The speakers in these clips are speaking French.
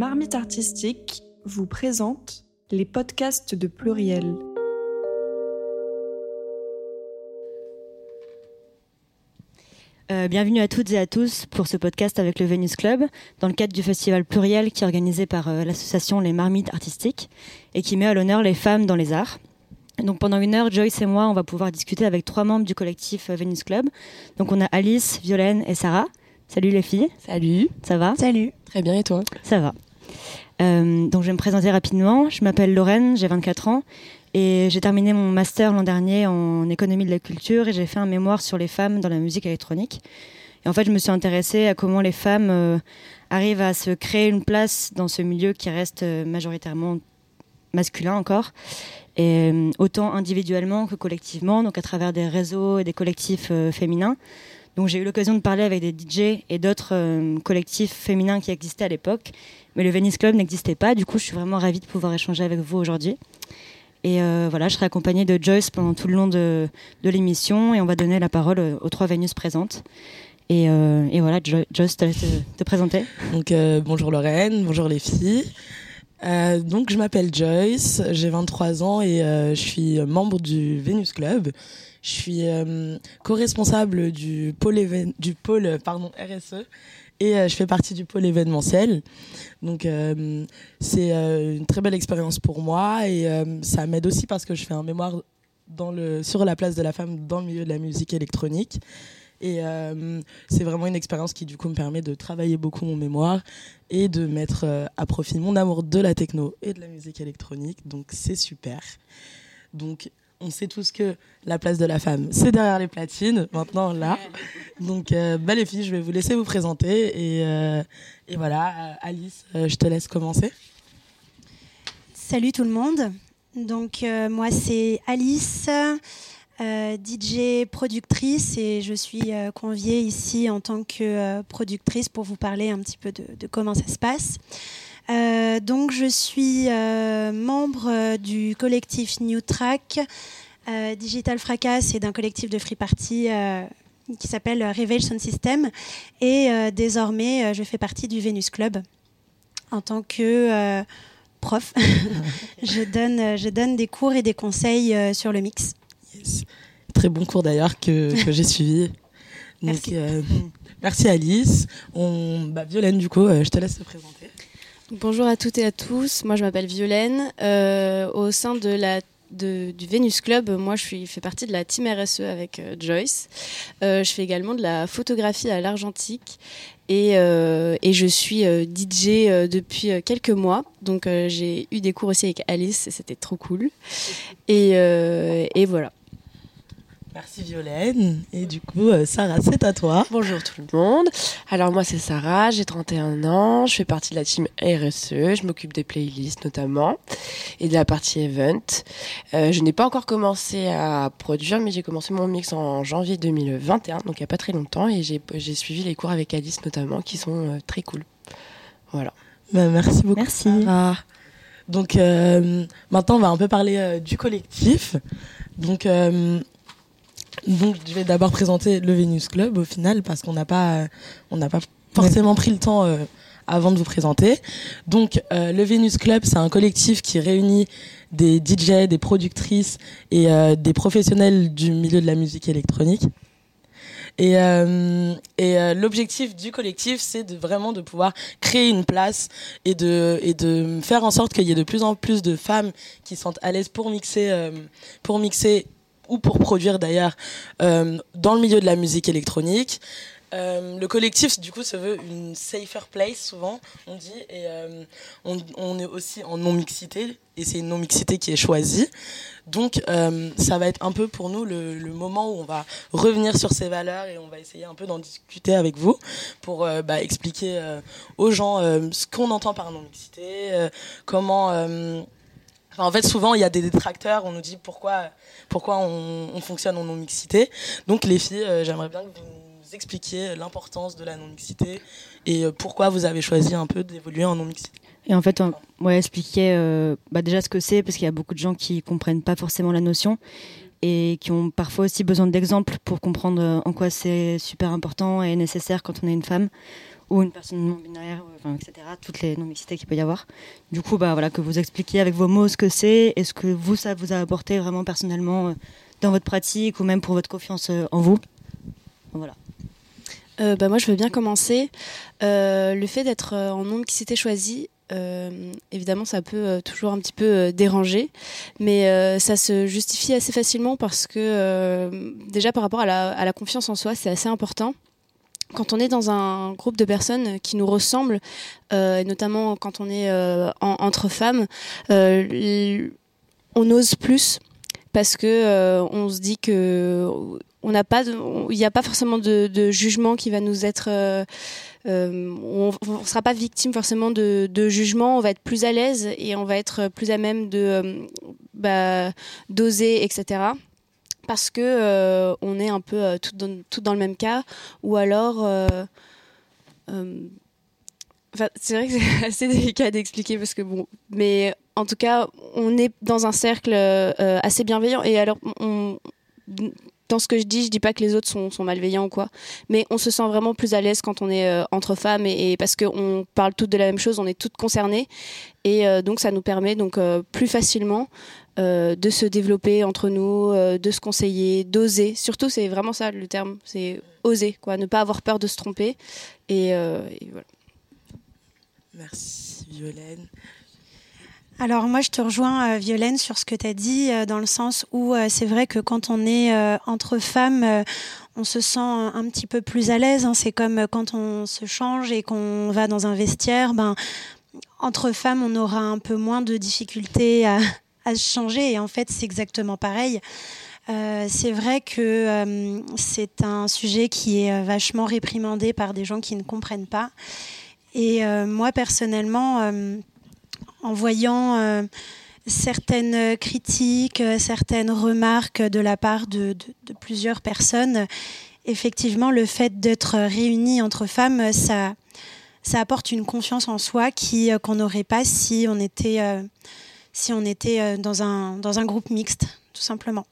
marmites artistiques vous présentent les podcasts de Pluriel. Euh, bienvenue à toutes et à tous pour ce podcast avec le Venus Club, dans le cadre du festival Pluriel qui est organisé par euh, l'association Les Marmites Artistiques et qui met à l'honneur les femmes dans les arts. Donc pendant une heure, Joyce et moi, on va pouvoir discuter avec trois membres du collectif euh, Venus Club. Donc on a Alice, Violaine et Sarah. Salut les filles. Salut. Ça va? Salut. Très bien et toi? Ça va. Euh, donc je vais me présenter rapidement. Je m'appelle Lorraine, j'ai 24 ans et j'ai terminé mon master l'an dernier en économie de la culture et j'ai fait un mémoire sur les femmes dans la musique électronique. Et en fait, je me suis intéressée à comment les femmes euh, arrivent à se créer une place dans ce milieu qui reste euh, majoritairement masculin encore, autant individuellement que collectivement, donc à travers des réseaux et des collectifs féminins. Donc j'ai eu l'occasion de parler avec des DJ et d'autres euh, collectifs féminins qui existaient à l'époque, mais le Venice Club n'existait pas. Du coup, je suis vraiment ravie de pouvoir échanger avec vous aujourd'hui. Et euh, voilà, je serai accompagnée de Joyce pendant tout le long de, l'émission et on va donner la parole euh, aux trois Vénus présentes. Et, voilà, Joyce, te laisse te, présenter. Donc bonjour Lorraine, bonjour les filles. donc je m'appelle Joyce, j'ai 23 ans et je suis membre du Venus Club je suis euh, co-responsable du pôle, RSE et euh, je fais partie du pôle événementiel. Donc euh, c'est une très belle expérience pour moi et ça m'aide aussi parce que je fais un mémoire sur la place de la femme dans le milieu de la musique électronique. Et c'est vraiment une expérience qui du coup me permet de travailler beaucoup mon mémoire et de mettre à profit mon amour de la techno et de la musique électronique. Donc c'est super. Donc on sait tous que la place de la femme, c'est derrière les platines, maintenant là. Donc, euh, bah, les filles, je vais vous laisser vous présenter. Et, euh, voilà, euh, Alice, je te laisse commencer. Salut tout le monde. Donc, moi, c'est Alice, DJ productrice, et je suis conviée ici en tant que productrice pour vous parler un petit peu de, de comment ça se passe. Euh, donc, je suis euh, membre du collectif New Track. Euh, Digital Fracas et d'un collectif de free party qui s'appelle Revelation System. Et désormais, je fais partie du Venus Club en tant que prof. je, donne, je donne des cours et des conseils sur le mix. Très bon cours d'ailleurs que, j'ai suivi. merci. merci Alice. On, bah, Violaine, du coup, je te laisse te présenter. Bonjour à toutes et à tous. Moi, je m'appelle Violaine. Euh, au sein de la du Venus Club, moi je fais partie de la team RSE avec euh, Joyce. Euh, je fais également de la photographie à l'argentique et, je suis DJ depuis quelques mois. Donc j'ai eu des cours aussi avec Alice et c'était trop cool. Et voilà. Merci Violaine. Et du coup, euh, Sarah, c'est à toi. Bonjour tout le monde. Alors moi, c'est Sarah, j'ai 31 ans, je fais partie de la team RSE, je m'occupe des playlists notamment et de la partie event. Euh, je n'ai pas encore commencé à produire, mais j'ai commencé mon mix en janvier 2021, donc il n'y a pas très longtemps, et j'ai suivi les cours avec Alice notamment, qui sont euh, très cool. Voilà. Bah, merci beaucoup. Merci. Donc maintenant, on va un peu parler du collectif. Donc donc, je vais d'abord présenter le Venus Club au final parce qu'on n'a pas, on n'a pas forcément pris le temps euh, avant de vous présenter. Donc, euh, le Venus Club, c'est un collectif qui réunit des DJ, des productrices et euh, des professionnels du milieu de la musique électronique. Et, et l'objectif du collectif, c'est de vraiment de pouvoir créer une place et de et de faire en sorte qu'il y ait de plus en plus de femmes qui sont à l'aise pour mixer, pour mixer ou pour produire d'ailleurs euh, dans le milieu de la musique électronique. Euh, le collectif, du coup, se veut une safer place, souvent, on dit, et euh, on, est aussi en non-mixité, et c'est une non-mixité qui est choisie. Donc, ça va être un peu pour nous le, moment où on va revenir sur ces valeurs et on va essayer un peu d'en discuter avec vous pour bah, expliquer aux gens ce qu'on entend par non-mixité, comment en fait, souvent, il y a des détracteurs. On nous dit pourquoi, pourquoi on, fonctionne en non-mixité. Donc, les filles, euh, j'aimerais bien que vous nous expliquiez l'importance de la non-mixité et euh, pourquoi vous avez choisi un peu d'évoluer en non-mixité. Et en fait, on va expliquer euh, bah, déjà ce que c'est, parce qu'il y a beaucoup de gens qui comprennent pas forcément la notion et qui ont parfois aussi besoin d'exemples pour comprendre en quoi c'est super important et nécessaire quand on est une femme ou une personne non binaire, etc. Toutes les non-mixités qu'il peut y avoir. Du coup, bah, voilà, que vous expliquiez avec vos mots ce que c'est et ce que vous, ça vous a apporté vraiment personnellement euh, dans votre pratique ou même pour votre confiance euh, en vous? Voilà. Euh, bah, moi, je veux bien commencer. le fait d'être en non-mixité choisie, évidemment, ça peut toujours un petit peu déranger, mais ça se justifie assez facilement parce que déjà par rapport à la confiance en soi, c'est assez important quand on est dans un groupe de personnes qui nous ressemblent, euh, notamment quand on est euh, entre femmes, euh, on ose plus parce que on se dit que on n'a pas, il n'y a pas forcément de, jugement qui va nous être, on ne sera pas victime forcément de, jugement, on va être plus à l'aise et on va être plus à même de bah, d'oser, etc parce que euh, on est un peu euh, tout, dans, le même cas, ou alors. Euh, c'est vrai que c'est assez délicat d'expliquer parce que bon, mais en tout cas, on est dans un cercle assez bienveillant et alors dans ce que je dis, je dis pas que les autres sont, sont, malveillants ou quoi, mais on se sent vraiment plus à l'aise quand on est entre femmes et, parce qu'on parle toutes de la même chose, on est toutes concernées et donc ça nous permet donc plus facilement euh, de se développer entre nous, euh, de se conseiller, d'oser. Surtout, c'est vraiment ça le terme, c'est oser, quoi, ne pas avoir peur de se tromper. Et, euh, voilà. Merci, Violaine. Alors moi, je te rejoins, Violaine, sur ce que tu as dit, dans le sens où c'est vrai que quand on est entre femmes, on se sent un, petit peu plus à l'aise. Hein. C'est comme quand on se change et qu'on va dans un vestiaire. Ben, entre femmes, on aura un peu moins de difficultés à, à changer. Et en fait, c'est exactement pareil. Euh, c'est vrai que euh, c'est un sujet qui est euh, vachement réprimandé par des gens qui ne comprennent pas. Et moi, personnellement, en voyant certaines critiques, certaines remarques de la part de, plusieurs personnes, effectivement, le fait d'être réunis entre femmes, ça, ça apporte une confiance en soi qui qu'on n'aurait pas si on était si on était euh, dans un, dans un groupe mixte, tout simplement.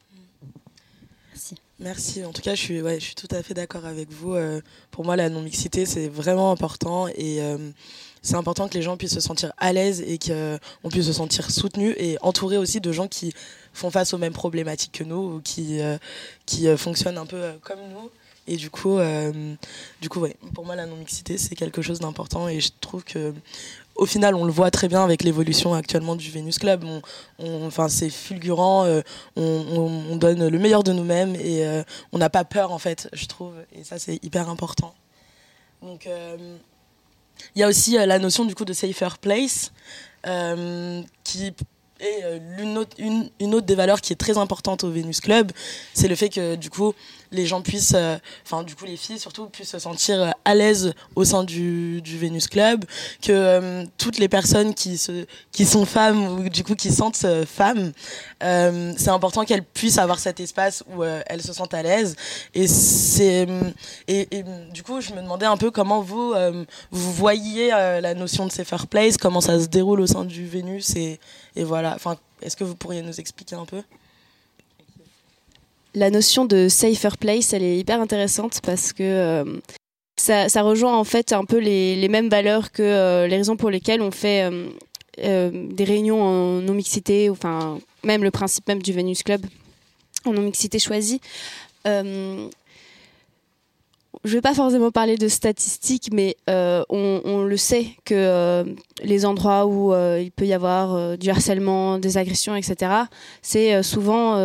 Merci. Merci. En tout cas, je suis, ouais, je suis tout à fait d'accord avec vous. Euh, pour moi, la non-mixité, c'est vraiment important. Et euh, c'est important que les gens puissent se sentir à l'aise et qu'on puisse se sentir soutenu et entouré aussi de gens qui font face aux mêmes problématiques que nous ou qui, qui fonctionnent un peu comme nous. Et du coup, du coup ouais, pour moi, la non-mixité, c'est quelque chose d'important. Et je trouve que au final, on le voit très bien avec l'évolution actuellement du Venus Club. enfin, c'est fulgurant. Euh, on, donne le meilleur de nous-mêmes et euh, on n'a pas peur, en fait, je trouve. Et ça, c'est hyper important. Donc, euh, il y a aussi la notion du coup de safer place qui et euh, une, autre, des valeurs qui est très importante au Venus Club, c'est le fait que du coup les gens puissent, euh, enfin du coup les filles surtout puissent se sentir euh, à l'aise au sein du, du Venus Club, que toutes les personnes qui sont femmes ou du coup qui sentent femmes, c'est important qu'elles puissent avoir cet espace où elles se sentent à l'aise. Et et, du coup je me demandais un peu comment vous vous voyez la notion de safer place, comment ça se déroule au sein du Venus et et voilà, enfin, est-ce que vous pourriez nous expliquer un peu? La notion de safer place, elle est hyper intéressante parce que euh, ça, rejoint en fait un peu les, les mêmes valeurs que euh, les raisons pour lesquelles on fait euh, des réunions en non-mixité, enfin, même le principe même du Venus Club en non-mixité choisie je ne vais pas forcément parler de statistiques, mais euh, on, le sait que euh, les endroits où euh, il peut y avoir du harcèlement, des agressions, etc., c'est souvent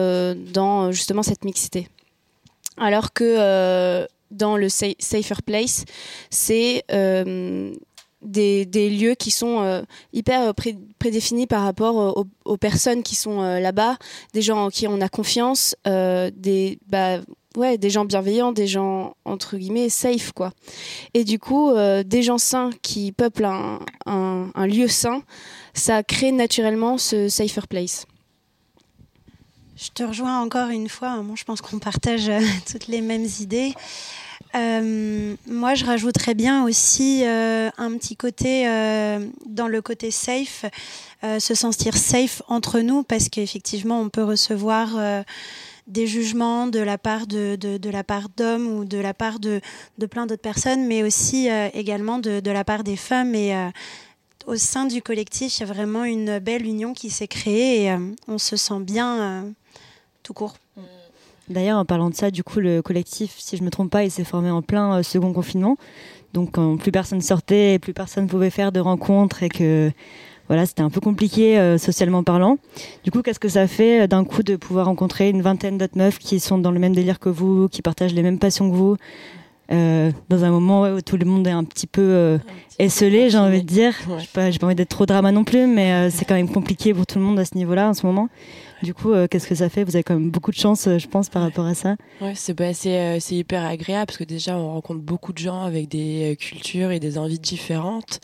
dans justement cette mixité. Alors que dans le Safer Place, c'est des, lieux qui sont hyper prédéfinis par rapport aux, personnes qui sont là-bas, des gens en qui on a confiance, des, bah, ouais, des gens bienveillants, des gens entre guillemets safe quoi. Et du coup, euh, des gens sains qui peuplent un, lieu sain, ça crée naturellement ce safer place. Je te rejoins encore une fois. Bon, je pense qu'on partage euh, toutes les mêmes idées. Euh, moi, je rajouterais bien aussi un petit côté dans le côté safe, se sentir safe entre nous, parce qu'effectivement, on peut recevoir des jugements de la part de, de, la part d'hommes ou de la part de, de plein d'autres personnes, mais aussi également de, de, la part des femmes. Et au sein du collectif, il y a vraiment une belle union qui s'est créée et on se sent bien tout court. D'ailleurs, en parlant de ça, du coup, le collectif, si je ne me trompe pas, il s'est formé en plein second confinement. Donc plus personne sortait, plus personne pouvait faire de rencontres et que voilà, c'était un peu compliqué euh, socialement parlant. Du coup, qu'est-ce que ça fait euh, d'un coup de pouvoir rencontrer une vingtaine d'autres meufs qui sont dans le même délire que vous, qui partagent les mêmes passions que vous, euh, dans un moment où tout le monde est un petit peu esselé, j'ai envie de dire. J'ai pas, pas envie d'être trop drama non plus, mais c'est quand même compliqué pour tout le monde à ce niveau-là en ce moment. Du coup, euh, qu'est-ce que ça fait? Vous avez quand même beaucoup de chance, euh, je pense, par rapport à ça. Ouais, c'est bah, euh, hyper agréable parce que déjà, on rencontre beaucoup de gens avec des cultures et des envies différentes.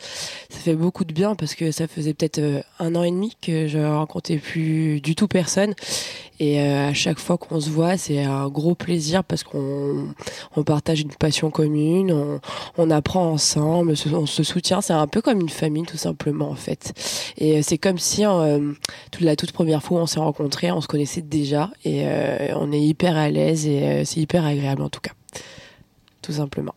Ça fait beaucoup de bien parce que ça faisait peut-être un an et demi que je rencontrais plus du tout personne. Et à chaque fois qu'on se voit, c'est un gros plaisir parce qu'on on partage une passion commune, on, apprend ensemble, on se soutient. C'est un peu comme une famille, tout simplement, en fait. Et c'est comme si, toute la toute première fois, on s'est rencontrés on se connaissait déjà et euh, on est hyper à l'aise et euh, c'est hyper agréable en tout cas, tout simplement.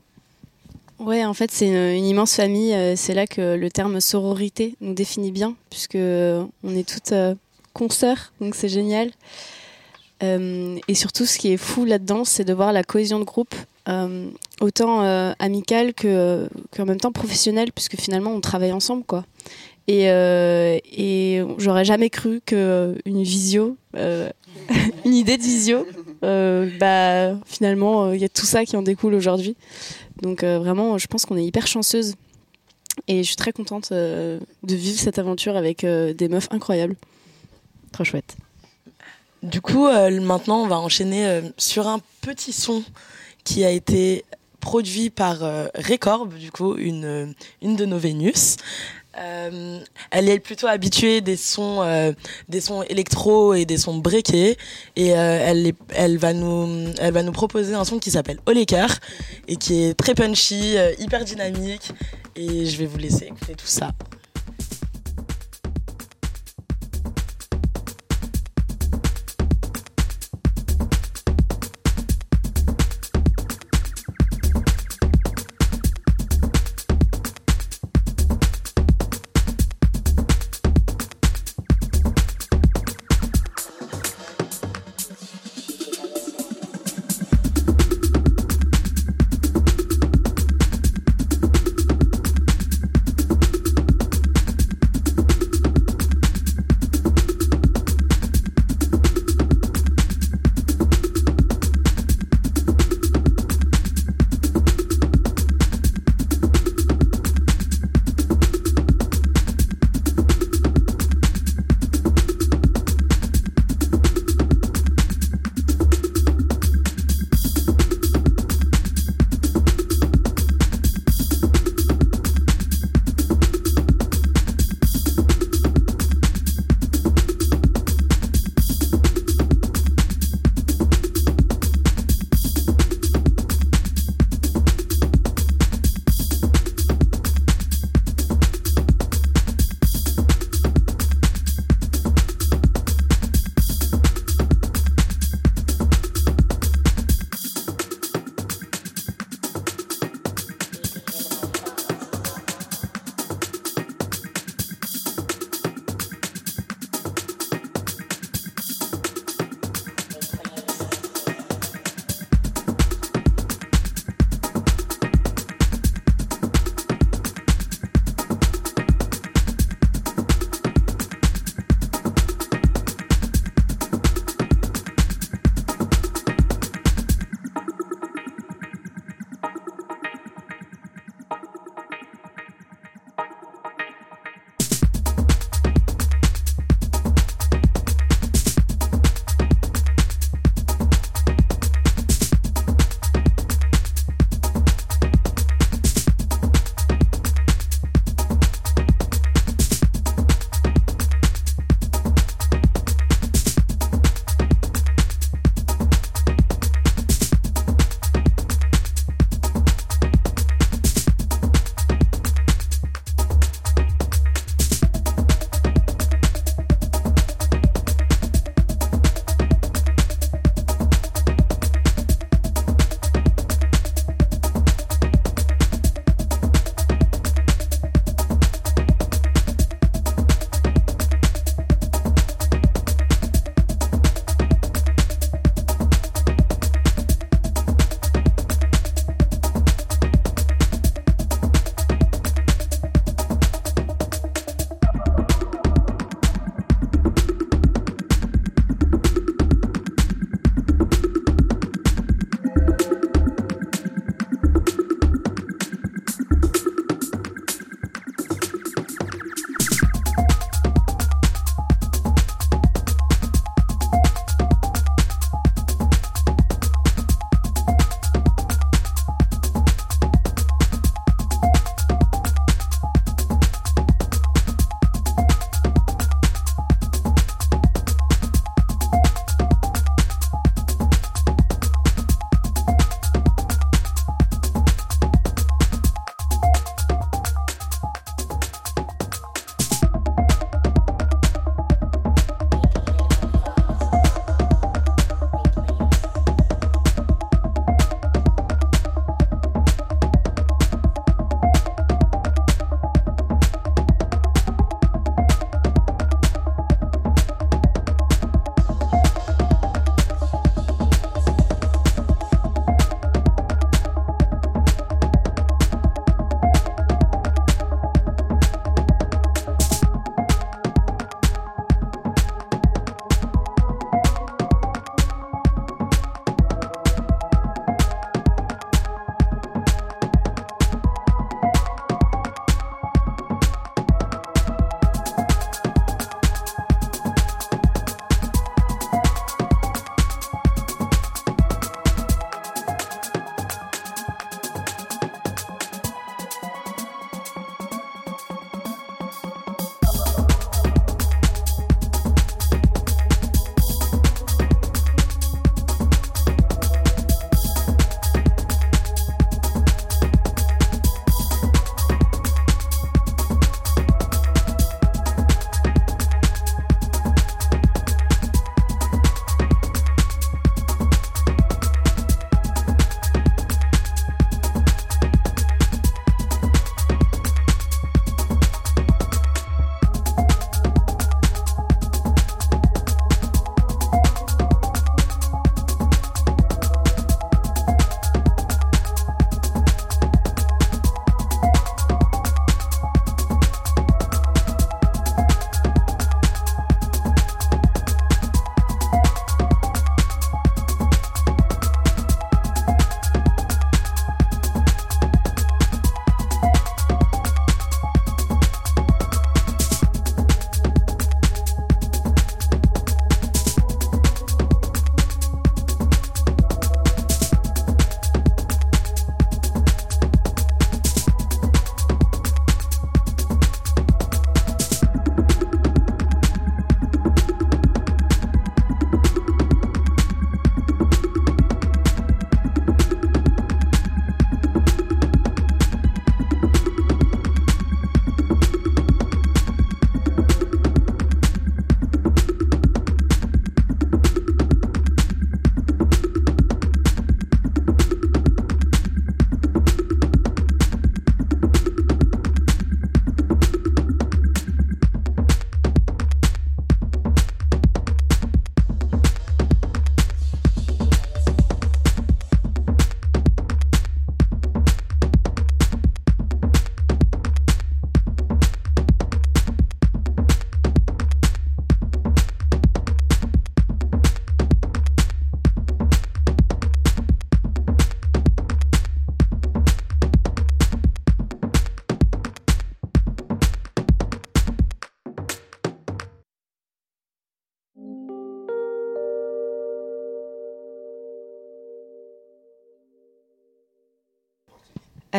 Ouais, en fait, c'est une, immense famille. Euh, c'est là que le terme sororité nous définit bien, puisque on est toutes consoeurs, donc c'est génial. et surtout, ce qui est fou là-dedans, c'est de voir la cohésion de groupe, autant amicale que qu'en même temps professionnelle, puisque finalement, on travaille ensemble, quoi. Et, euh, j'aurais jamais cru que une visio, euh, une idée de visio, euh, bah finalement il y a tout ça qui en découle aujourd'hui. Donc vraiment, je pense qu'on est hyper chanceuse. Et je suis très contente de vivre cette aventure avec des meufs incroyables. Trop chouette. Du coup, maintenant, on va enchaîner sur un petit son qui a été produit par Recorb, du coup, une, une de nos Vénus. Euh, elle est plutôt habituée des sons, euh, des sons électro et des sons breakés, et euh, elle, est, elle va nous, elle va nous proposer un son qui s'appelle Oleker et qui est très punchy, euh, hyper dynamique, et je vais vous laisser écouter tout ça.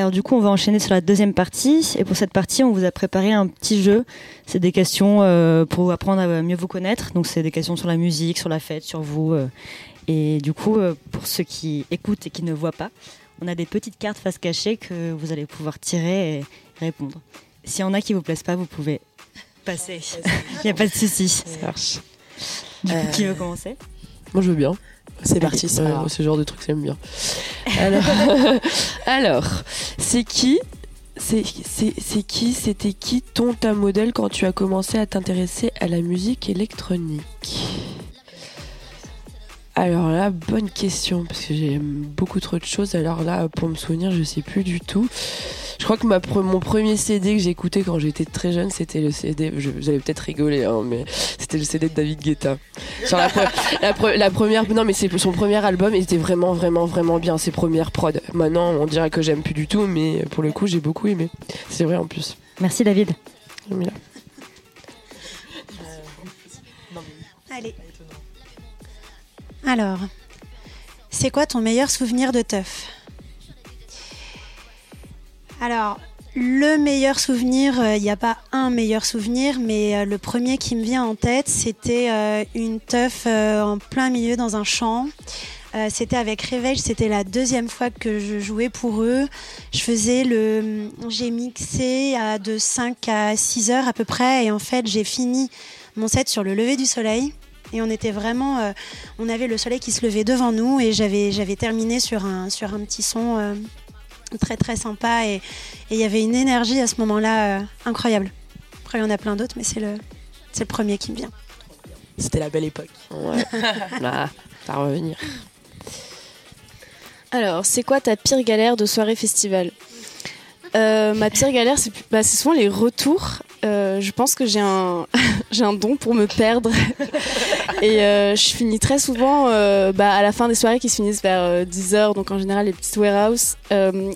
Alors du coup, on va enchaîner sur la deuxième partie. Et pour cette partie, on vous a préparé un petit jeu. C'est des questions euh, pour apprendre à mieux vous connaître. Donc c'est des questions sur la musique, sur la fête, sur vous. euh. Et du coup, euh, pour ceux qui écoutent et qui ne voient pas, on a des petites cartes face cachée que vous allez pouvoir tirer et répondre. S'il y en a qui vous plaisent pas, vous pouvez passer. Il n'y a pas de souci. Ça marche. Du coup, Euh, qui veut commencer? Moi, je veux bien. C'est parti, ça. Moi, ce genre de truc, j'aime bien. Alors, alors c'est qui c'est c'est- c'est qui C'était qui ton ta modèle quand tu as commencé à t'intéresser à la musique électronique? Alors là, bonne question parce que j'aime beaucoup trop de choses. Alors là, pour me souvenir, je sais plus du tout. Je crois que ma pre- mon premier CD que j'ai écouté quand j'étais très jeune, c'était le CD. allez peut-être rigoler, hein, mais c'était le CD de David Guetta. Sur la, pre- la, pre- la première, non mais c'est son premier album, il était vraiment vraiment vraiment bien. Ses premières prods. Maintenant, on dirait que j'aime plus du tout, mais pour le coup, j'ai beaucoup aimé. C'est vrai en plus. Merci David. Jamila. Allez. Alors, c'est quoi ton meilleur souvenir de teuf? Alors, le meilleur souvenir, il n'y a pas un meilleur souvenir, mais euh, le premier qui me vient en tête, c'était euh, une teuf euh, en plein milieu dans un champ. Euh, c'était avec Réveil, c'était la deuxième fois que je jouais pour eux. Je faisais le. J'ai mixé de 5 à 6 heures à peu près, et en fait, j'ai fini mon set sur le lever du soleil. Et on était vraiment, euh, on avait le soleil qui se levait devant nous et j'avais, terminé sur un, sur un petit son euh, très très sympa et il y avait une énergie à ce moment-là euh, incroyable. Après il y en a plein d'autres, mais c'est le, c'est le premier qui me vient. C'était la belle époque. Ouais. Là, va revenir. Alors, c'est quoi ta pire galère de soirée festival? Euh, Ma pire galère, c'est bah, c'est souvent les retours. Euh, je pense que j'ai un, j'ai un don pour me perdre. Et euh, je finis très souvent euh, bah, à la fin des soirées qui se finissent vers 10h, donc en général les petites warehouses.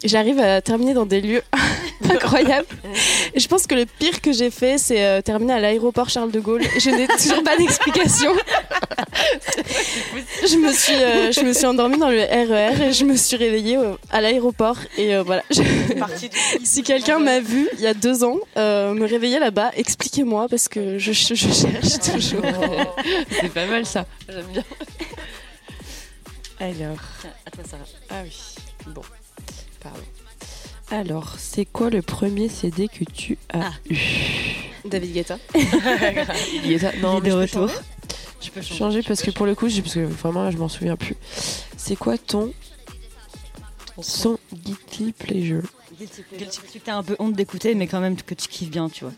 J'arrive à terminer dans des lieux incroyables. Et je pense que le pire que j'ai fait, c'est terminer à l'aéroport Charles de Gaulle. Je n'ai toujours pas d'explication. je, me suis, je me suis endormie dans le RER et je me suis réveillée à l'aéroport. Et voilà. Je- si quelqu'un m'a vu il y a deux ans me réveiller là-bas, expliquez-moi parce que je, je cherche toujours. C'est pas mal ça. J'aime bien. Alors. À toi Sarah. Ah oui. Bon. Pardon. Alors, c'est quoi le premier CD que tu as Ah. eu? David Guetta. Là- Non, de je peux retour. changer Je peux changer parce que pour le coup, parce que vraiment je m'en souviens plus. C'est quoi ton son guilty pleasure Guilty pleasure. que t'as un peu honte d'écouter, mais quand même que tu kiffes bien, tu vois.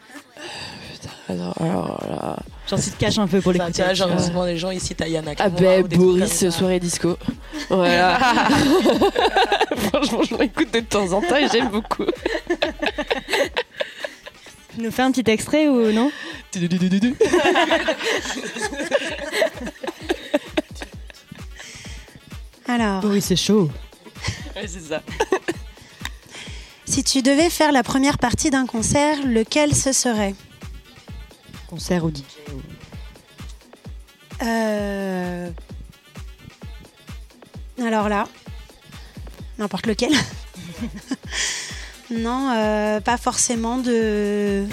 Alors, alors là. Genre tu te caches un peu pour l'écouter. tu vois, genre, souvent les gens ici, Tayana. Ah ben Boris, soirée disco. Voilà. Franchement, je l'écoute de temps en temps et j'aime beaucoup. Tu nous fais un petit extrait ou non? Alors, Oui, c'est chaud. Ouais, c'est ça. si tu devais faire la première partie d'un concert, lequel ce serait? Concert ou DJ Euh, Alors là, n'importe lequel. non, euh, pas forcément de.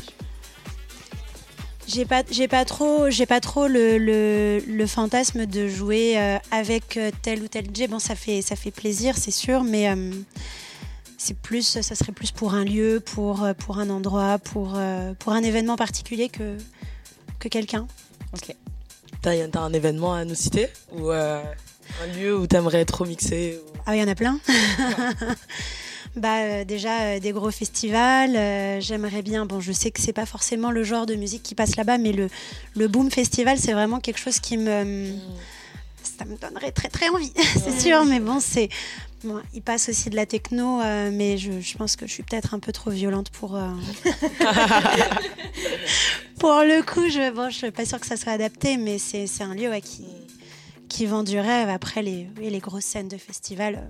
J'ai pas, j'ai pas trop, j'ai pas trop le, le, le fantasme de jouer euh, avec euh, tel ou tel DJ. Bon, ça fait, ça fait plaisir, c'est sûr, mais euh, c'est plus, ça serait plus pour un lieu, pour, pour un endroit, pour, pour un événement particulier que, que quelqu'un. Ok. T'as t'as un événement à nous citer Ou euh, un lieu où t'aimerais trop mixer ou- Ah, il y en a plein. bah, euh, déjà, euh, des gros festivals. euh, J'aimerais bien. Bon, je sais que c'est pas forcément le genre de musique qui passe là-bas, mais le, le Boom Festival, c'est vraiment quelque chose qui me. Ça me donnerait très très envie, c'est sûr. Mais bon, c'est. Bon, il passe aussi de la techno, mais je, je pense que je suis peut-être un peu trop violente pour. pour le coup, je, bon, je suis pas sûre que ça soit adapté, mais c'est un lieu ouais, qui, qui vend du rêve. Après, les, les grosses scènes de festival.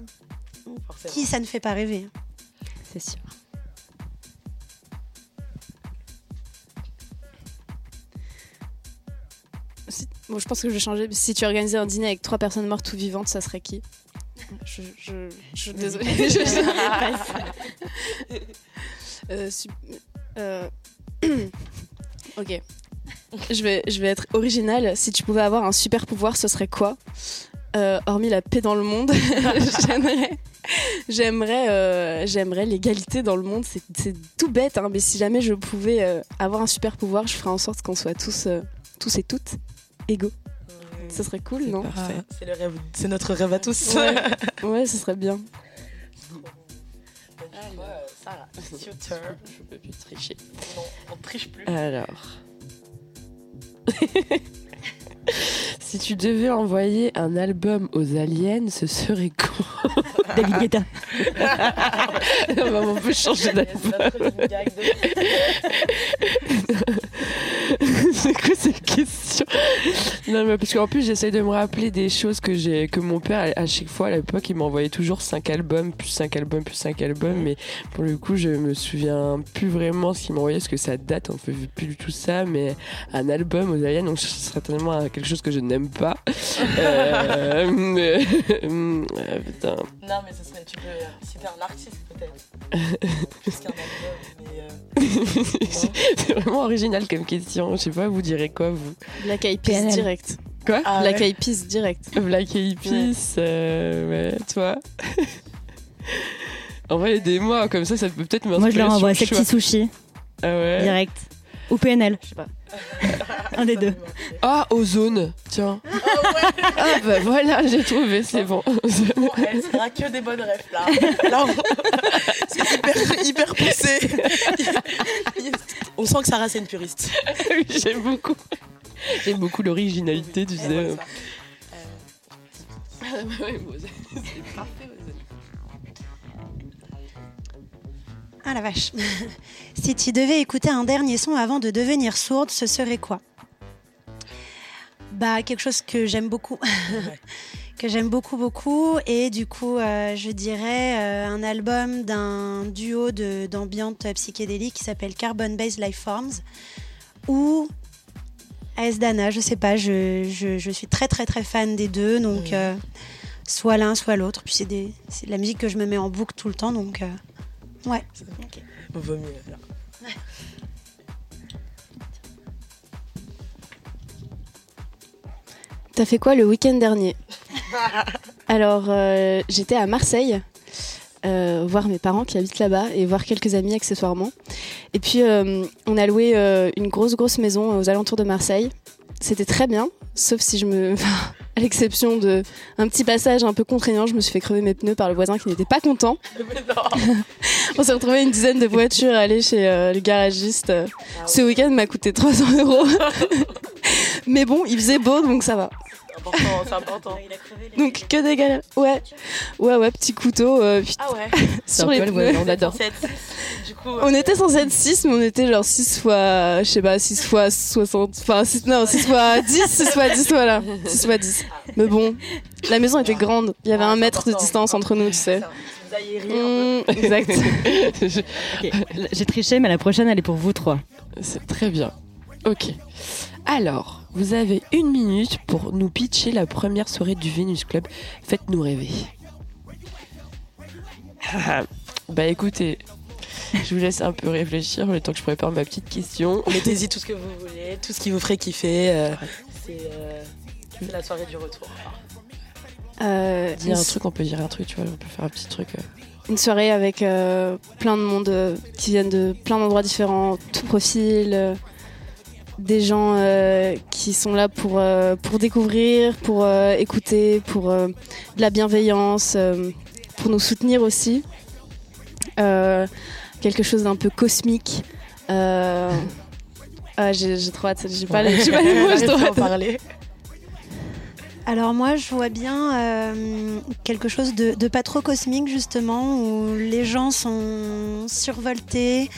Forcément. qui ça ne fait pas rêver C'est sûr. Si- Bon, je pense que je vais changer. Si tu organisais un dîner avec trois personnes mortes ou vivantes, ça serait qui? Je, je, je, désolée. Je- je- Euh, su- euh, ok. Je vais, je vais être originale. Si tu pouvais avoir un super pouvoir, ce serait quoi? Euh, Hormis la paix dans le monde, j'aimerais, j'aimerais, euh, j'aimerais l'égalité dans le monde. C'est, c'est tout bête, hein, mais si jamais je pouvais euh, avoir un super pouvoir, je ferais en sorte qu'on soit tous, euh, tous et toutes égaux. Ça serait cool, non? Ah, c'est le rêve, c'est notre rêve à tous. Ouais. Ouais, ce serait bien. Sarah, turn. Je peux plus tricher. Non, on triche plus. Alors. si tu devais envoyer un album aux aliens, ce serait quoi David Guetta. Non, mais On peut changer d'album. C'est quoi cette question Non, mais parce qu'en plus, j'essaie de me rappeler des choses que j'ai, que mon père, à chaque fois à l'époque, il m'envoyait toujours 5 albums, plus 5 albums, plus 5 albums. Mais pour le coup, je me souviens plus vraiment ce qu'il m'envoyait, parce que ça date, on fait plus du tout ça. Mais un album aux aliens, donc ce serait certainement quelque chose que je n'aime pas. Euh, mais- euh, putain. Non, mais ce serait, tu peux citer un artiste peut-être. Plus qu'un album, mais. euh, C'est vraiment original comme question. Je sais pas, vous direz quoi, vous? Black Eyed Peas PNL. direct. Quoi? Ah Black ouais. Eyed Peas direct. Black Eyed Peas, euh, ouais, toi? En vrai, aidez-moi, comme ça, ça peut peut-être m'inspirer Moi, je leur envoie ces petits sushis. Ah ouais? Direct. Ou PNL, je sais pas. Un des deux. Ah, Ozone, tiens. Ah bah voilà, j'ai trouvé, c'est bon. Bon, elle sera que des bonnes rêves là. Là, on- c'est hyper, hyper poussé. On sent que Sarah c'est une puriste. Oui, J'aime beaucoup. J'aime beaucoup l'originalité, tu sais. ça. Ah ouais, bon, c'est c'est parfait, Ah la vache. si tu devais écouter un dernier son avant de devenir sourde, ce serait quoi? Bah quelque chose que j'aime beaucoup. Ouais. que j'aime beaucoup beaucoup et du coup euh, je dirais euh, un album d'un duo d'ambiante psychédélique qui s'appelle Carbon Based Life Forms ou AS Dana, je sais pas, je, je, je suis très très très fan des deux donc Mhm. euh, soit l'un soit l'autre puis c'est de la musique que je me mets en boucle tout le temps donc ouais. Vaut mieux. T'as fait quoi le week-end dernier? Alors, euh, j'étais à Marseille, euh, voir mes parents qui habitent là-bas et voir quelques amis accessoirement. Et puis, euh, on a loué une grosse, grosse maison aux alentours de Marseille. C'était très bien, sauf si je me. à l'exception de un petit passage un peu contraignant, je me suis fait crever mes pneus par le voisin qui n'était pas content. On s'est retrouvé une dizaine de voitures à aller chez euh, le garagiste. Ce week-end m'a coûté 300 euros. Mais bon, il faisait beau, donc ça va. C'est important, c'est important. Donc que des galères. Ouais, ouais, ouais, petit couteau euh, Ah ouais. Sur les pneus. on adore. 7, Du coup, On était censé être 6, mais on était genre 6 fois, je sais pas, 6 fois 60, enfin 6, non, 6 fois 10, 6 fois 10, voilà. 6 fois 10. Mais bon, la maison était grande, il y avait Ah, un mètre de distance entre nous, tu sais. Mmh, exact. J'ai triché, mais la prochaine, elle est pour vous trois. C'est très bien. Ok. Alors, vous avez une minute pour nous pitcher la première soirée du Venus Club. Faites-nous rêver. Ah, bah écoutez, je vous laisse un peu réfléchir le temps que je prépare ma petite question. Mettez-y tout ce que vous voulez, tout ce qui vous ferait kiffer. euh, c'est euh, c'est la soirée du retour. Euh, Dis un truc, on peut dire un truc, tu vois, on peut faire un petit truc. euh. une soirée avec euh, plein de monde euh, qui viennent de plein d'endroits différents, tout profil. Euh, des gens qui sont là pour, pour découvrir, pour écouter, pour de la bienveillance, pour nous soutenir aussi. quelque chose d'un peu cosmique. Ah, j'ai trop hâte, j'ai pas, les, pas les mots, je dois en parler. Alors moi, je vois bien euh, quelque chose de, pas trop cosmique justement, où les gens sont survoltés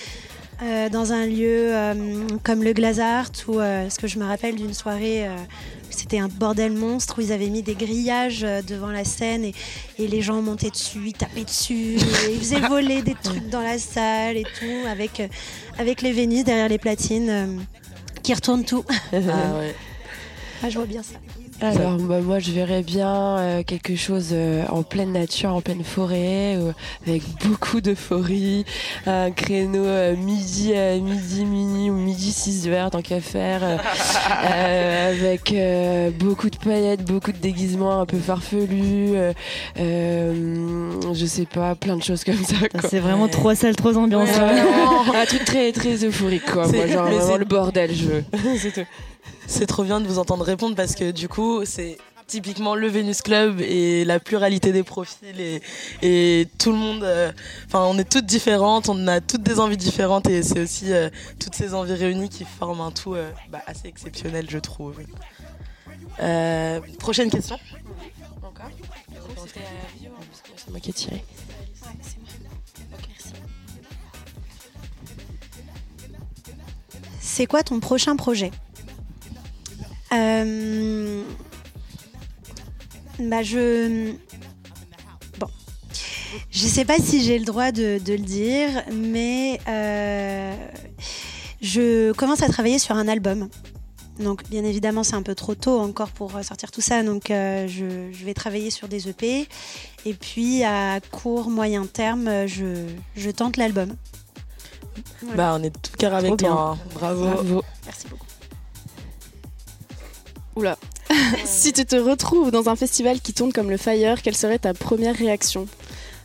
euh, dans un lieu euh, comme le Glazart, où ce que je me rappelle d'une soirée, c'était un bordel monstre où ils avaient mis des grillages devant la scène et, les gens montaient dessus, ils tapaient dessus, et ils faisaient voler des trucs dans la salle et tout, avec avec les Vénus derrière les platines qui retournent tout. Ah ouais. ah, je vois bien ça. Alors bah, moi je verrais bien euh, quelque chose euh, en pleine nature, en pleine forêt, euh, avec beaucoup d'euphorie, un créneau midi midi mini ou midi 6 heures tant qu'à faire, avec beaucoup de paillettes, beaucoup de déguisements un peu farfelus, je sais pas, plein de choses comme ça. C'est vraiment trois salles, trois ambiances. un truc très très euphorique quoi. Moi genre vraiment le bordel je veux. C'est tout. C'est trop bien de vous entendre répondre parce que du coup, c'est typiquement le Venus Club et la pluralité des profils et, et tout le monde. Euh, enfin, on est toutes différentes, on a toutes des envies différentes et c'est aussi euh, toutes ces envies réunies qui forment un tout euh, bah, assez exceptionnel, je trouve. prochaine question. Encore C'est moi qui ai tiré. C'est quoi ton prochain projet? Euh, bah je. Bon. Je sais pas si j'ai le droit de, le dire, mais euh, je commence à travailler sur un album. Donc, bien évidemment, c'est un peu trop tôt encore pour sortir tout ça. Donc, euh, je, vais travailler sur des EP. Et puis, à court, moyen terme, je, tente l'album. Bah, on est tout cœur avec toi. Hein. Bravo. Merci beaucoup. Oula. si tu te retrouves dans un festival qui tourne comme le Fire, quelle serait ta première réaction?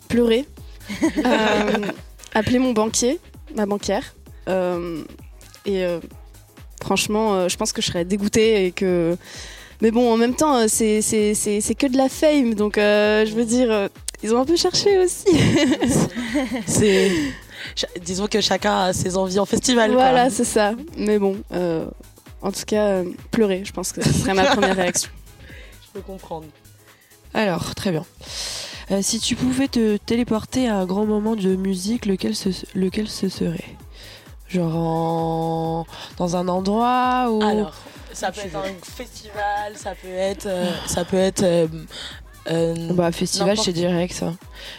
Pleurer euh, Appeler mon banquier, ma banquière. Euh, et euh, franchement, je pense que je serais dégoûtée et que. Mais bon, en même temps, c'est que de la fame, donc je veux dire, ils ont un peu cherché aussi. c'est. Disons que chacun a ses envies en festival. Voilà, c'est ça. Mais bon, en tout cas, euh, pleurer, je pense que ce serait ma première réaction. Je peux comprendre. Alors, très bien. Euh, si tu pouvais te téléporter à un grand moment de musique, lequel ce, lequel ce serait? Genre dans un endroit ou Alors, ça peut être un festival, ça peut être, euh, ça peut être euh, bah, festival, c'est direct ça.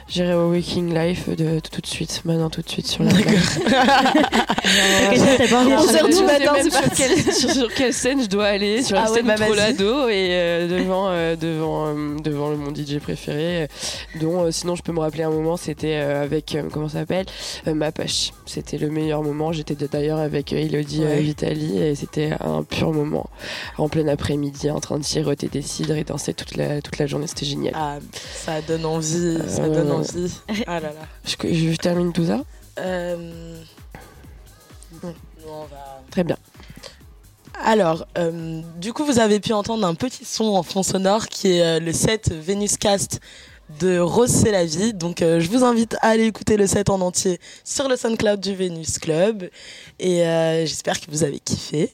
J'irai au Waking Life de, tout de suite, maintenant tout de suite sur la D'accord. du matin, sur, quelle, scène je dois aller, sur la ah scène ouais, Trollado et euh, devant, euh, devant, devant mon DJ préféré, dont sinon je peux me rappeler un moment, c'était avec, comment ça s'appelle Mapache. C'était le meilleur moment. J'étais d'ailleurs avec Elodie Vitali et c'était un pur moment. En plein après-midi, en train de siroter des cidres et danser toute la, toute la journée. C'était génial. Ah, ça donne envie, ça donne euh, envie. Ah là là. Je, termine tout ça? Euh, Très bien. Alors, euh, du coup, vous avez pu entendre un petit son en fond sonore qui est le set Venus Cast de Rose c'est la vie. Donc, je vous invite à aller écouter le set en entier sur le SoundCloud du Venus Club. Et j'espère que vous avez kiffé.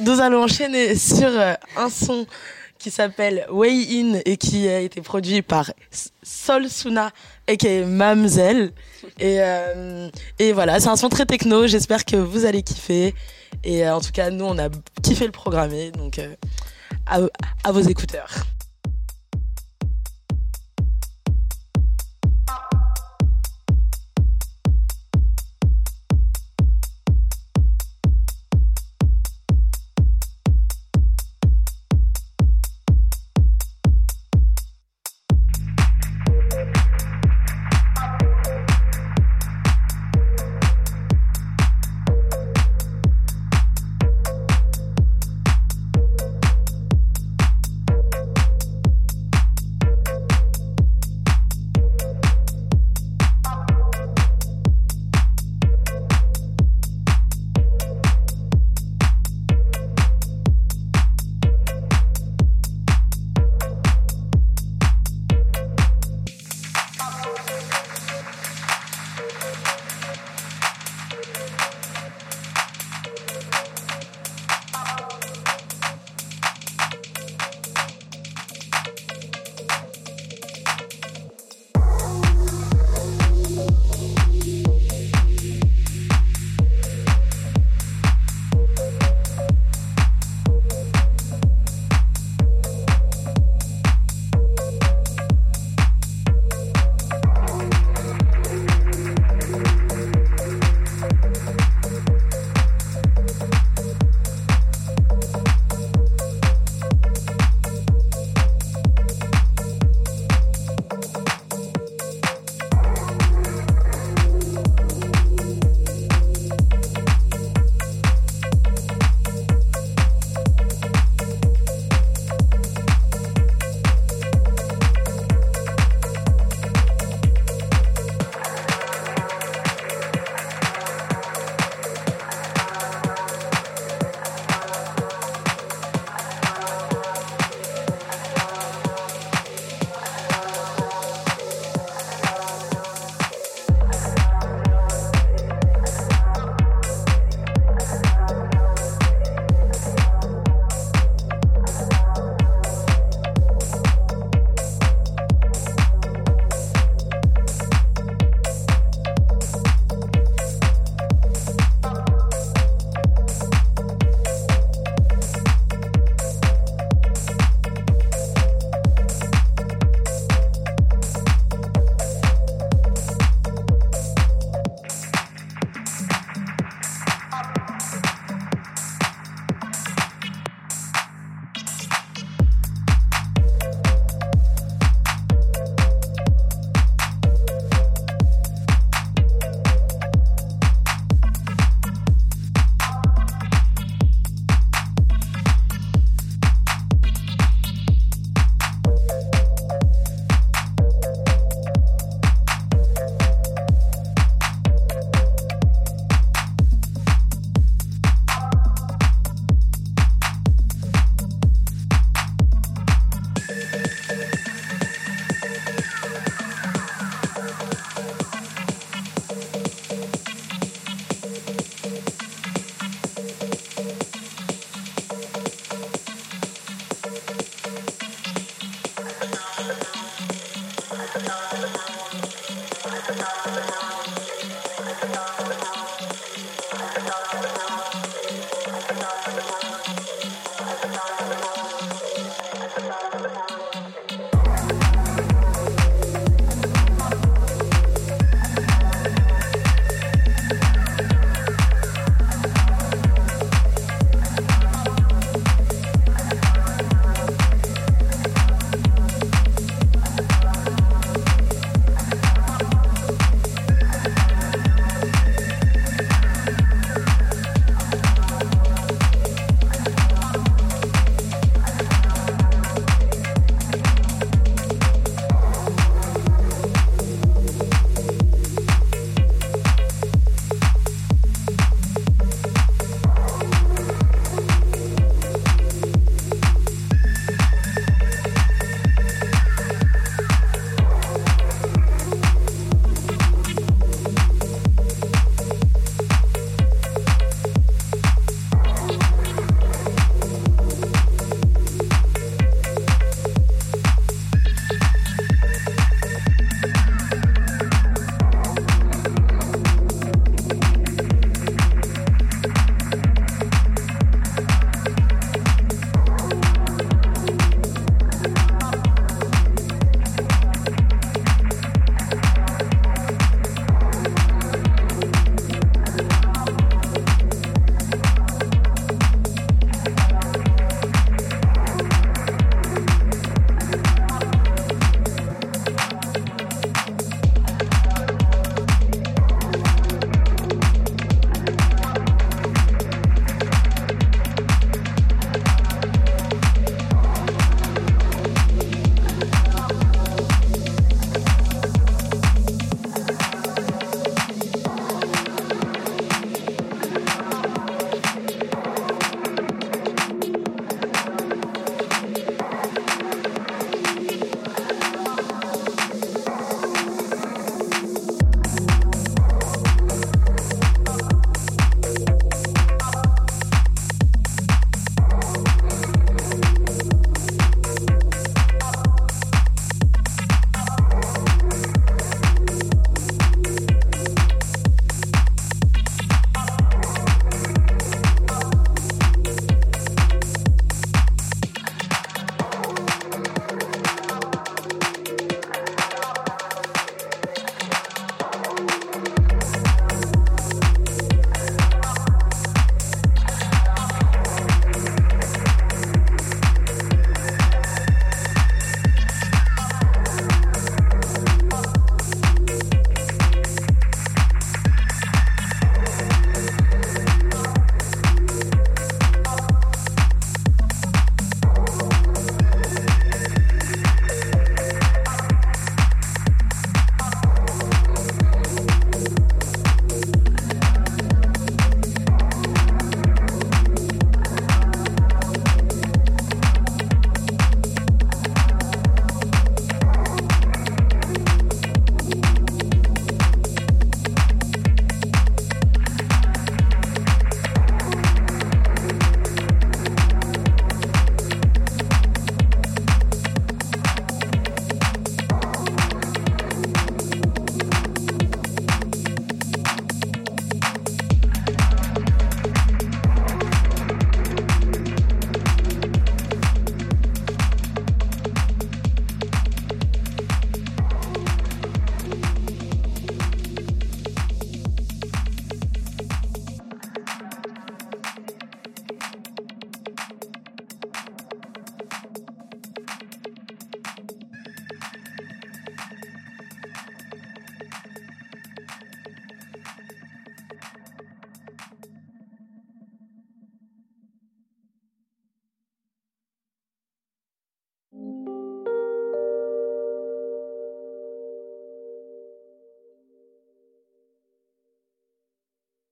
Nous allons enchaîner sur un son qui s'appelle Way In et qui a été produit par Sol Suna et Mamzel. Et, euh, et voilà, c'est un son très techno. J'espère que vous allez kiffer. Et euh, en tout cas, nous, on a kiffé le programmer. Donc, euh, à vos écouteurs.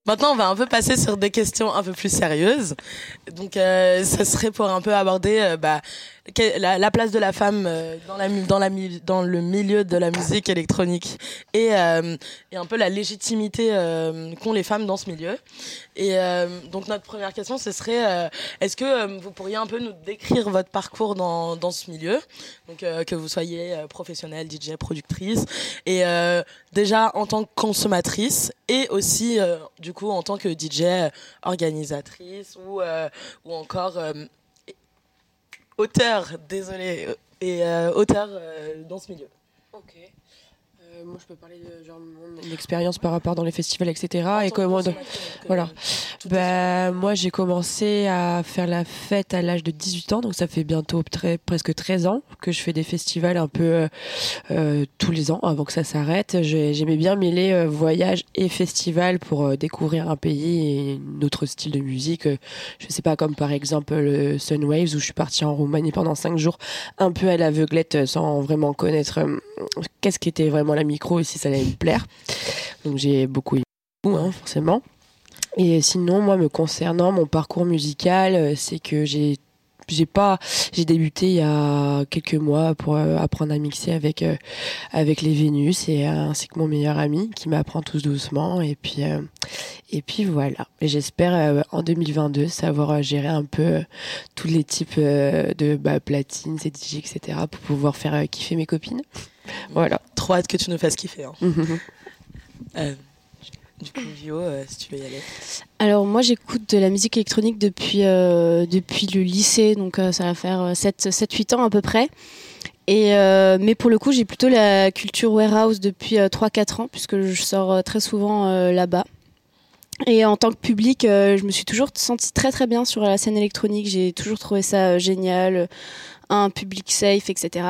Maintenant, on va un peu passer sur des questions un peu plus sérieuses. Donc, euh, ça serait pour un peu aborder euh, bah, la, la, place de la femme euh, dans, le milieu de la musique électronique et, euh, un peu la légitimité qu'ont les femmes dans ce milieu. Et donc, notre première question, ce serait est-ce que vous pourriez un peu nous décrire votre parcours dans, dans ce milieu? Donc, que vous soyez professionnelle, DJ, productrice, et déjà en tant que consommatrice et aussi, du coup, en tant que DJ organisatrice ou, ou encore auteur, désolé, et euh, auteur euh, dans ce milieu. Ok. Euh, moi, je peux parler de genre mon expérience par rapport dans les festivals, etc. et comment, voilà. Bah, moi, j'ai commencé à faire la fête à l'âge de 18 ans, donc ça fait bientôt très, presque 13 ans que je fais des festivals un peu euh, euh tous les ans avant que ça s'arrête. J'aimais bien mêler euh, voyage et festival pour euh, découvrir un pays et un autre style de musique. je sais pas, comme par exemple le Sunwaves où je suis partie en Roumanie pendant 5 jours, un peu à l'aveuglette sans vraiment connaître qu'est-ce qui était vraiment la micro et si ça allait me plaire. Donc j'ai beaucoup aimé, hein, forcément. Et sinon, moi, me concernant, mon parcours musical, euh, c'est que j'ai j'ai pas j'ai débuté il y a quelques mois pour euh, apprendre à mixer avec euh, avec les Vénus et ainsi que mon meilleur ami qui m'apprend tous doucement et puis et puis voilà. J'espère en 2022 savoir gérer un peu tous les types de bah, platines CDJ etc pour pouvoir faire kiffer mes copines. Voilà. Trop hâte que tu nous fasses kiffer hein. Du coup, Vio, euh, si tu veux y aller. Alors, moi, j'écoute de la musique électronique depuis, euh, depuis le lycée, donc euh, ça va faire 7-8 ans à peu près. Et, mais pour le coup, j'ai plutôt la culture warehouse depuis 3-4 ans, puisque je sors très souvent là-bas. Et en tant que public, je me suis toujours sentie très très bien sur la scène électronique. J'ai toujours trouvé ça génial un public safe, etc.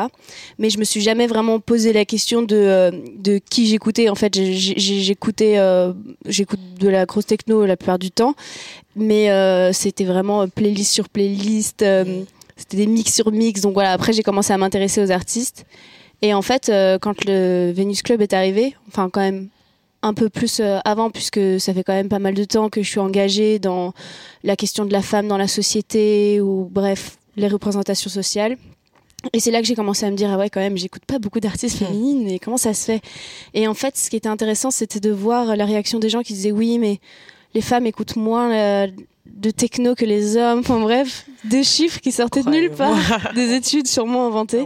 Mais je me suis jamais vraiment posé la question de, euh, de qui j'écoutais. En fait, j'écoutais, euh, j'écoute de la grosse techno la plupart du temps, mais euh, c'était vraiment playlist sur playlist. c'était des mix sur mix. Donc voilà. Après, j'ai commencé à m'intéresser aux artistes. Et en fait, quand le Venus Club est arrivé, enfin quand même un peu plus avant puisque ça fait quand même pas mal de temps que je suis engagée dans la question de la femme dans la société ou bref les représentations sociales. Et c'est là que j'ai commencé à me dire, ah ouais, quand même, j'écoute pas beaucoup d'artistes féminines, mais comment ça se fait? Et en fait, ce qui était intéressant, c'était de voir la réaction des gens qui disaient, oui, mais les femmes écoutent moins euh, de techno que les hommes. Enfin bref, des chiffres qui sortaient de nulle part, des études sûrement inventées.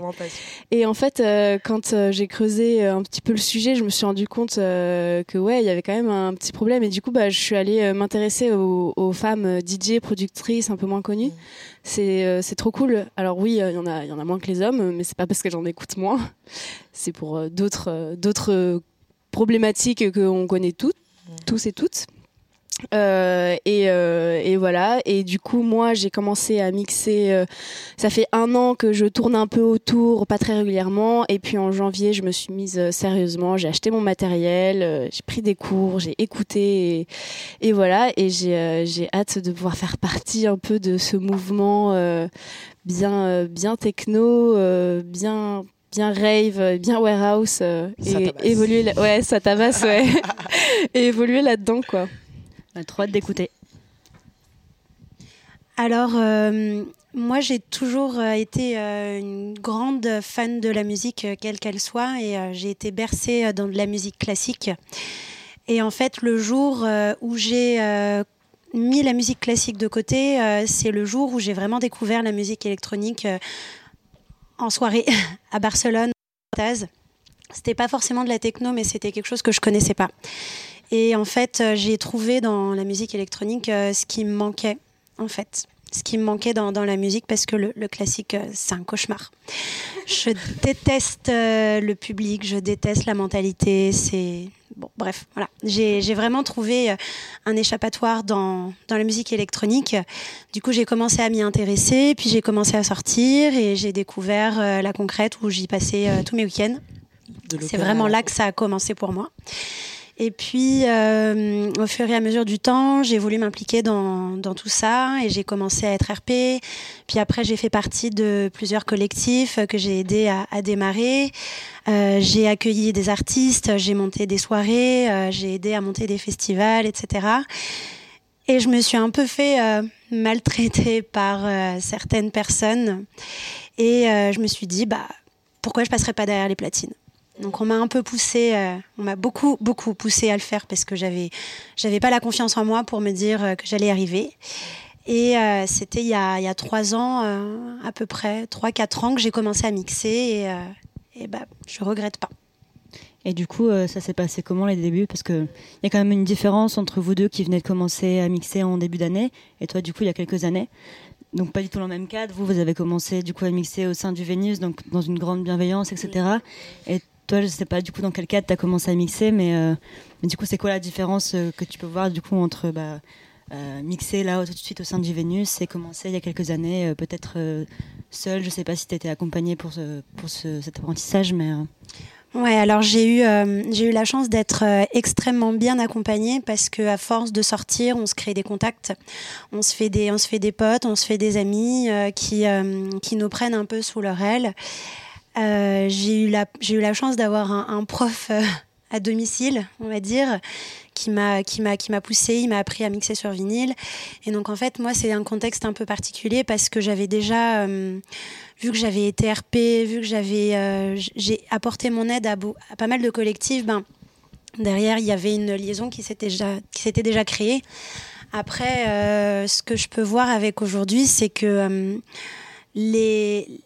Et en fait, euh, quand euh, j'ai creusé un petit peu le sujet, je me suis rendu compte que ouais, il y avait quand même un petit problème. Et du coup, bah, je suis allée m'intéresser aux, femmes DJ, productrices un peu moins connues. Mm. C'est c'est trop cool. Alors oui, il y en a il y en a moins que les hommes, mais c'est pas parce que j'en écoute moins. C'est pour d'autres d'autres problématiques qu'on connaît toutes, mm. tous et toutes. Euh, et, euh, et, voilà. Et du coup, moi, j'ai commencé à mixer. Euh, ça fait un an que je tourne un peu autour, pas très régulièrement. Et puis en janvier, je me suis mise euh, sérieusement. J'ai acheté mon matériel, euh, j'ai pris des cours, j'ai écouté. Et, et, voilà. Et j'ai hâte de pouvoir faire partie un peu de ce mouvement bien, bien techno, bien bien rave, bien warehouse et évoluer. Ouais, ça tabasse, ouais. et évoluer là-dedans, quoi. On a trop hâte d'écouter. Alors, euh, moi, j'ai toujours euh, été euh, une grande fan de la musique, quelle qu'elle soit, et j'ai été bercée dans de la musique classique. Et en fait, le jour où j'ai mis la musique classique de côté, c'est le jour où j'ai vraiment découvert la musique électronique en soirée à Barcelone. C'était pas forcément de la techno, mais c'était quelque chose que je connaissais pas. Et en fait, euh, j'ai trouvé dans la musique électronique euh, ce qui me manquait, en fait. Ce qui me manquait dans, dans la musique, parce que le, classique, euh, c'est un cauchemar. Je déteste le public, je déteste la mentalité. C'est. Bon, bref, voilà. J'ai vraiment trouvé un échappatoire dans, dans la musique électronique. Du coup, j'ai commencé à m'y intéresser, puis j'ai commencé à sortir et j'ai découvert la concrète où j'y passais tous mes week-ends. C'est vraiment là que ça a commencé pour moi. Et puis, euh, au fur et à mesure du temps, j'ai voulu m'impliquer dans, tout ça et j'ai commencé à être RP. Puis après, j'ai fait partie de plusieurs collectifs que j'ai aidé à, démarrer. Euh, j'ai accueilli des artistes, j'ai monté des soirées, euh, j'ai aidé à monter des festivals, etc. Et je me suis un peu fait maltraiter par certaines personnes. Et je me suis dit, bah, pourquoi je passerais pas derrière les platines? Donc on m'a un peu poussé, euh, on m'a beaucoup beaucoup poussé à le faire parce que j'avais j'avais pas la confiance en moi pour me dire euh, que j'allais arriver. Et euh, c'était il, y a, il y a trois ans à peu près, trois quatre ans que j'ai commencé à mixer et, et bah je regrette pas. Et du coup, ça s'est passé comment les débuts? Parce qu'il y a quand même une différence entre vous deux qui venez de commencer à mixer en début d'année et toi, du coup, il y a quelques années. Donc pas du tout dans le même cadre. Vous, vous avez commencé du coup à mixer au sein du Vénus, donc dans une grande bienveillance, etc. Et toi, je sais pas du coup dans quel cadre tu as commencé à mixer, mais, euh, mais du coup, c'est quoi la différence euh, que tu peux voir du coup entre bah, euh, mixer là tout de suite au sein du Vénus et commencer il y a quelques années, peut-être seul? Je sais pas si tu étais accompagné pour, pour ce, cet apprentissage, mais. Ouais, alors j'ai eu j'ai eu la chance d'être extrêmement bien accompagnée parce que à force de sortir, on se crée des contacts, on se fait des on se fait des potes, on se fait des amis qui qui nous prennent un peu sous leur aile euh, j'ai eu la eu la chance d'avoir un, prof euh, à domicile, on va dire, qui m'a poussé, il m'a appris à mixer sur vinyle. Et donc en fait, moi c'est un contexte un peu particulier parce que j'avais déjà euh, vu que j'avais été RP, vu que j'avais j'ai apporté mon aide à, pas mal de collectifs, ben derrière il y avait une liaison qui s'était qui s'était déjà créée. Après, ce que je peux voir avec aujourd'hui, c'est que les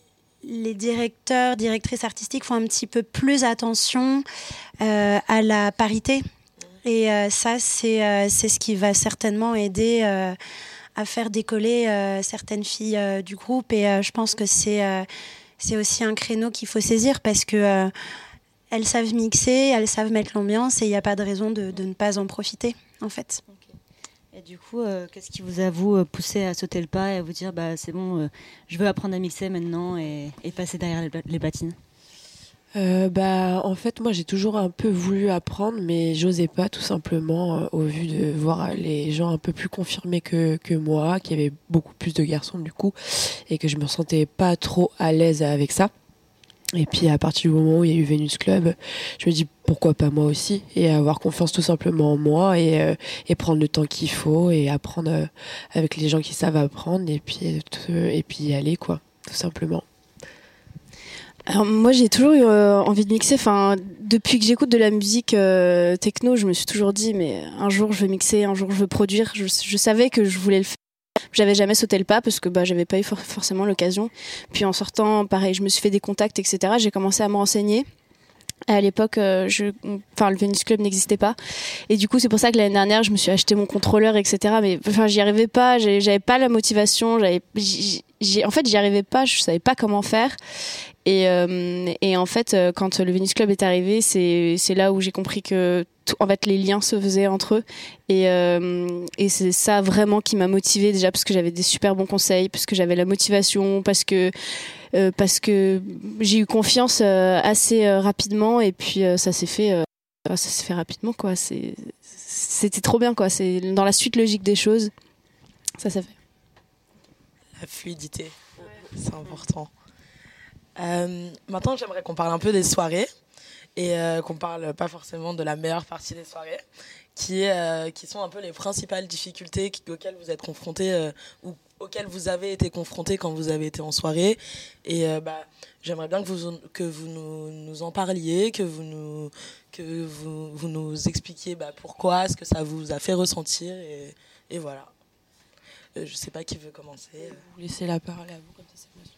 les directeurs, directrices artistiques font un petit peu plus attention euh, à la parité. Et euh, ça, c'est euh, ce qui va certainement aider euh, à faire décoller certaines filles du groupe. Et je pense que c'est c'est aussi un créneau qu'il faut saisir parce que elles savent mixer, elles savent mettre l'ambiance et il n'y a pas de raison de, ne pas en profiter, en fait. Et du coup, euh, qu'est-ce qui vous a vous euh, poussé à sauter le pas et à vous dire bah c'est bon, euh, je veux apprendre à mixer maintenant et, passer derrière les, les platines? Euh, bah en fait moi j'ai toujours un peu voulu apprendre mais j'osais pas tout simplement au vu de voir les gens un peu plus confirmés que, que moi qui avaient beaucoup plus de garçons du coup et que je me sentais pas trop à l'aise avec ça et puis à partir du moment où il y a eu Venus Club, je me dis pourquoi pas moi aussi? Et avoir confiance tout simplement en moi et, euh, prendre le temps qu'il faut et apprendre euh, avec les gens qui savent apprendre et puis euh, et puis y aller quoi, tout simplement. Alors moi j'ai toujours eu envie de mixer. Enfin depuis que j'écoute de la musique techno, je me suis toujours dit mais un jour je veux mixer, un jour je veux produire. Je savais que je voulais le faire. J'avais jamais sauté le pas parce que bah j'avais pas eu for forcément l'occasion. Puis en sortant, pareil, je me suis fait des contacts, etc. J'ai commencé à me renseigner. À l'époque, euh, enfin, le Venus Club n'existait pas, et du coup, c'est pour ça que l'année dernière, je me suis acheté mon contrôleur, etc. Mais enfin, j'y arrivais pas, j'avais pas la motivation, j'avais, en fait, j'y arrivais pas, je savais pas comment faire. Et, euh, et en fait, euh, quand le Venus Club est arrivé, c'est là où j'ai compris que en fait les liens se faisaient entre eux. Et, euh, et c'est ça vraiment qui m'a motivée déjà parce que j'avais des super bons conseils, parce que j'avais la motivation, parce que euh, parce que j'ai eu confiance euh, assez rapidement et puis ça s'est fait ça s'est fait rapidement quoi. C'était trop bien quoi. C'est dans la suite logique des choses. Ça s'est fait. La fluidité, c'est important. Maintenant, j'aimerais qu'on parle un peu des soirées et euh, qu'on parle pas forcément de la meilleure partie des soirées, qui, euh, sont un peu les principales difficultés auxquelles vous êtes confrontés euh, ou auxquelles vous avez été confrontés quand vous avez été en soirée. Et euh, bah, j'aimerais bien que vous, que vous nous, en parliez, que vous nous, que vous, vous nous expliquiez bah, pourquoi, ce que ça vous a fait ressentir. Et, et voilà. Je sais pas qui veut commencer. Vous laissez la parole à vous comme ça, c'est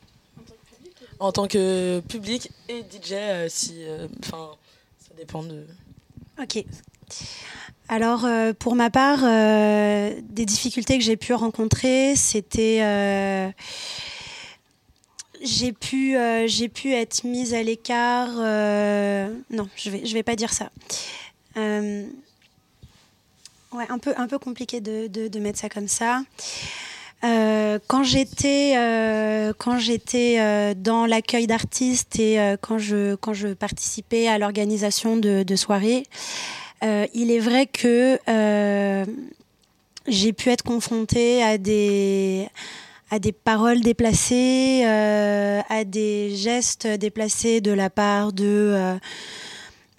en tant que public et DJ euh, si enfin euh, ça dépend de ok. Alors euh, pour ma part des difficultés que j'ai pu rencontrer c'était j'ai pu j'ai pu être mise à l'écart non je vais je vais pas dire ça. Ouais un peu un peu compliqué de, de, de mettre ça comme ça Euh, quand j'étais euh, quand j'étais euh, dans l'accueil d'artistes et quand je quand je participais à l'organisation de, soirées, il est vrai que j'ai pu être confrontée à des à des paroles déplacées, à des gestes déplacés de la part de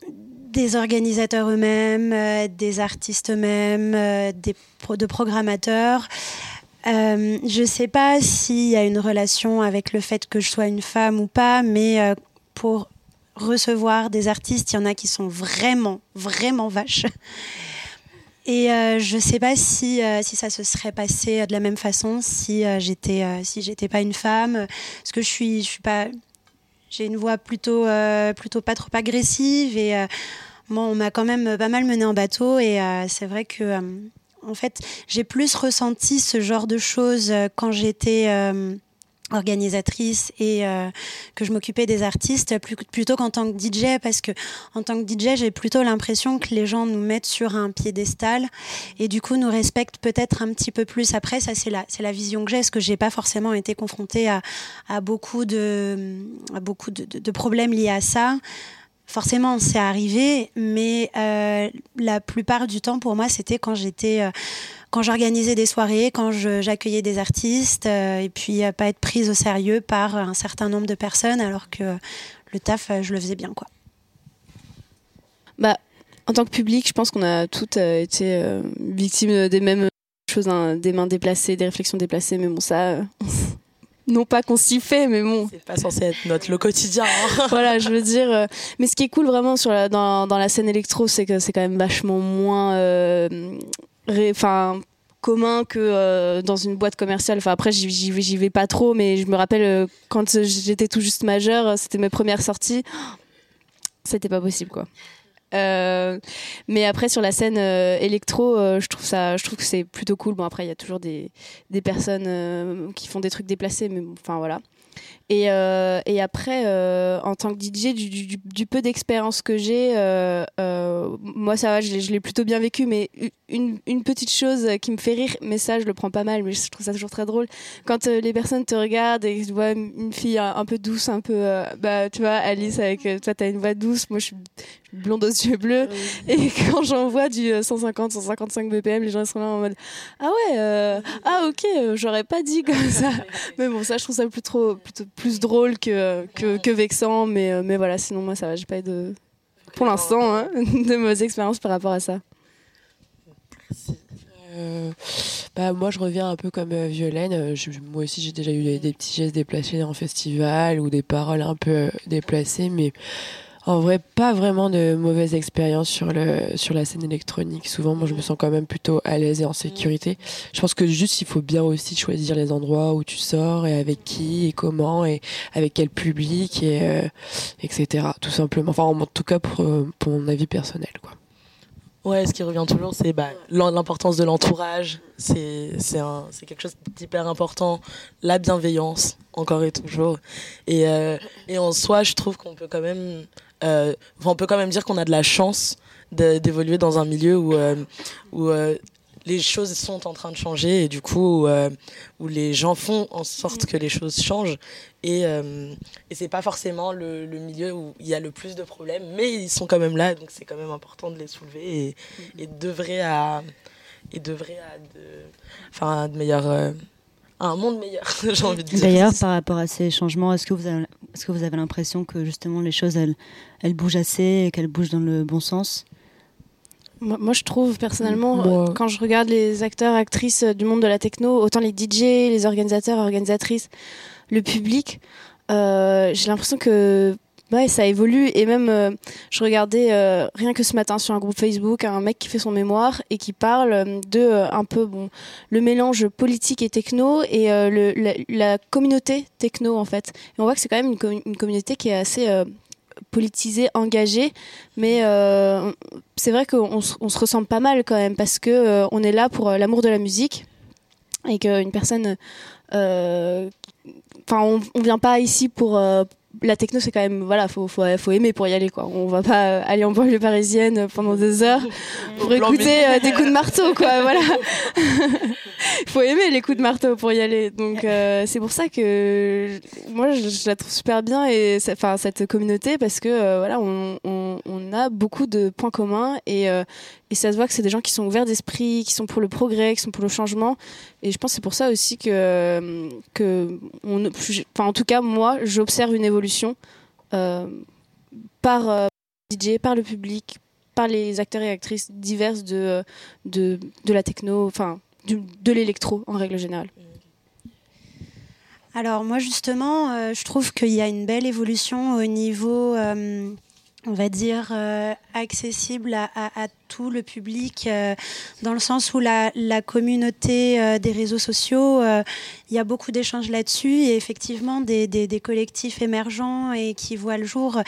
des organisateurs eux-mêmes, des artistes eux-mêmes, des de programmateurs. Euh, je ne sais pas s'il y a une relation avec le fait que je sois une femme ou pas, mais pour recevoir des artistes, il y en a qui sont vraiment, vraiment vaches. Et je ne sais pas si, si ça se serait passé de la même façon si j'étais si j'étais pas une femme, parce que je suis je suis pas j'ai une voix plutôt, euh, plutôt pas trop agressive et euh, on m'a quand même pas mal mené en bateau et euh, c'est vrai que en fait j'ai plus ressenti ce genre de choses quand j'étais organisatrice et euh, que je m'occupais des artistes plutôt qu'en tant que DJ parce que en tant que DJ j'ai plutôt l'impression que les gens nous mettent sur un piédestal et du coup nous respectent peut-être un petit peu plus après. Ça c'est la vision que j'ai parce que j'ai pas forcément été confrontée à, beaucoup de, de problèmes liés à ça forcément, c'est arrivé, mais euh, la plupart du temps, pour moi, c'était quand j'étais, euh, quand j'organisais des soirées, quand j'accueillais des artistes, euh, et puis pas être prise au sérieux par un certain nombre de personnes, alors que le taf, je le faisais bien, quoi. Bah, en tant que public, je pense qu'on a toutes été victimes des mêmes choses, hein, des mains déplacées, des réflexions déplacées, mais bon, ça, non pas qu'on s'y fait, mais bon. C'est pas censé être notre le quotidien. Hein. voilà, je veux dire. Euh, mais ce qui est cool vraiment sur la, dans, dans la scène électro, c'est que c'est quand même vachement moins, euh, enfin. commun que euh, dans une boîte commerciale. Enfin après j'y vais, vais pas trop, mais je me rappelle quand j'étais tout juste majeure, c'était mes premières sorties. C'était pas possible quoi. Euh, mais après sur la scène euh, électro, euh, je trouve que c'est plutôt cool. Bon après il y a toujours des des personnes qui font des trucs déplacés, mais enfin voilà. Et, euh, et après, euh, en tant que DJ, du, du, du peu d'expérience que j'ai, euh, euh moi ça va, je l'ai plutôt bien vécu, mais une, une, petite chose qui me fait rire, mais ça je le prends pas mal, mais je trouve ça toujours très drôle. Quand euh, les personnes te regardent et tu vois une fille un, peu douce, un peu, euh, bah tu vois, Alice avec, toi t'as une voix douce, moi je suis blonde aux yeux bleus, et quand j'en vois du 150, 155 BPM, les gens sont là en mode ah ouais, ah ok, j'aurais pas dit comme ça, mais bon ça je trouve ça plus trop, plutôt plus drôle que, que, vexant, mais, euh, mais voilà, sinon moi ça va, j'ai pas eu de, pour l'instant, hein, de mauvaises expériences par rapport à ça. Euh, bah, moi, je reviens un peu comme euh, Violaine. moi aussi, j'ai déjà eu des, des, petits gestes déplacés en festival ou des paroles un peu déplacées, mais en vrai, pas vraiment de mauvaises expériences sur, sur la scène électronique. Souvent, moi, je me sens quand même plutôt à l'aise et en sécurité. Je pense que juste, il faut bien aussi choisir les endroits où tu sors et avec qui et comment et avec quel public et euh, etc. Tout simplement. Enfin, en tout cas, pour, euh, pour mon avis personnel, quoi. Ouais, ce qui revient toujours, c'est bah, l'importance de l'entourage. C'est quelque chose d'hyper important. La bienveillance, encore et toujours. Et, euh, et en soi, je trouve qu'on peut quand même euh, on peut quand même dire qu'on a de la chance d'évoluer dans un milieu où, euh, où euh, les choses sont en train de changer et du coup où, les gens font en sorte que les choses changent. Et, et c'est pas forcément le, milieu où il y a le plus de problèmes mais ils sont quand même là donc c'est quand même important de les soulever et, et d'œuvrer à et d'œuvrer à de enfin de meilleurs un monde meilleur, j'ai envie de dire. D'ailleurs, par rapport à ces changements, est-ce que vous avez, est-ce que vous avez l'impression que justement les choses, elles, elles bougent assez et qu'elles bougent dans le bon sens? Moi, je trouve personnellement, quand je regarde les acteurs, actrices du monde de la techno, autant les DJ, les organisateurs, organisatrices, le public, euh, j'ai l'impression que Ouais, ça évolue et même euh, je regardais euh, rien que ce matin sur un groupe Facebook un mec qui fait son mémoire et qui parle euh, de un peu bon le mélange politique et techno et le, la, communauté techno en fait. Et on voit que c'est quand même une, communauté qui est assez politisée, engagée, mais c'est vrai qu'on on se ressemble pas mal quand même parce que on est là pour l'amour de la musique et qu'une personne enfin on vient pas ici pour la techno c'est quand même voilà faut, faut faut aimer pour y aller quoi. On va pas aller en banlieue parisienne pendant des heures pour écouter euh, des coups de marteau quoi voilà. Faut aimer les coups de marteau pour y aller. Donc euh, c'est pour ça que moi je, la trouve super bien et enfin cette communauté parce que euh, voilà on, on, on a beaucoup de points communs et, et ça se voit que c'est des gens qui sont ouverts d'esprit, qui sont pour le progrès, qui sont pour le changement. Et je pense que c'est pour ça aussi que, on, enfin, en tout cas, moi, j'observe une évolution euh, par euh, DJ, par le public, par les acteurs et actrices diverses de, de, de la techno, enfin, de l'électro en règle générale. Alors moi justement, euh, je trouve qu'il y a une belle évolution au niveau, euh, on va dire, euh, accessible à, tout le public, dans le sens où la, communauté des réseaux sociaux, il y a beaucoup d'échanges là-dessus et effectivement des, collectifs émergents et qui voient le jour.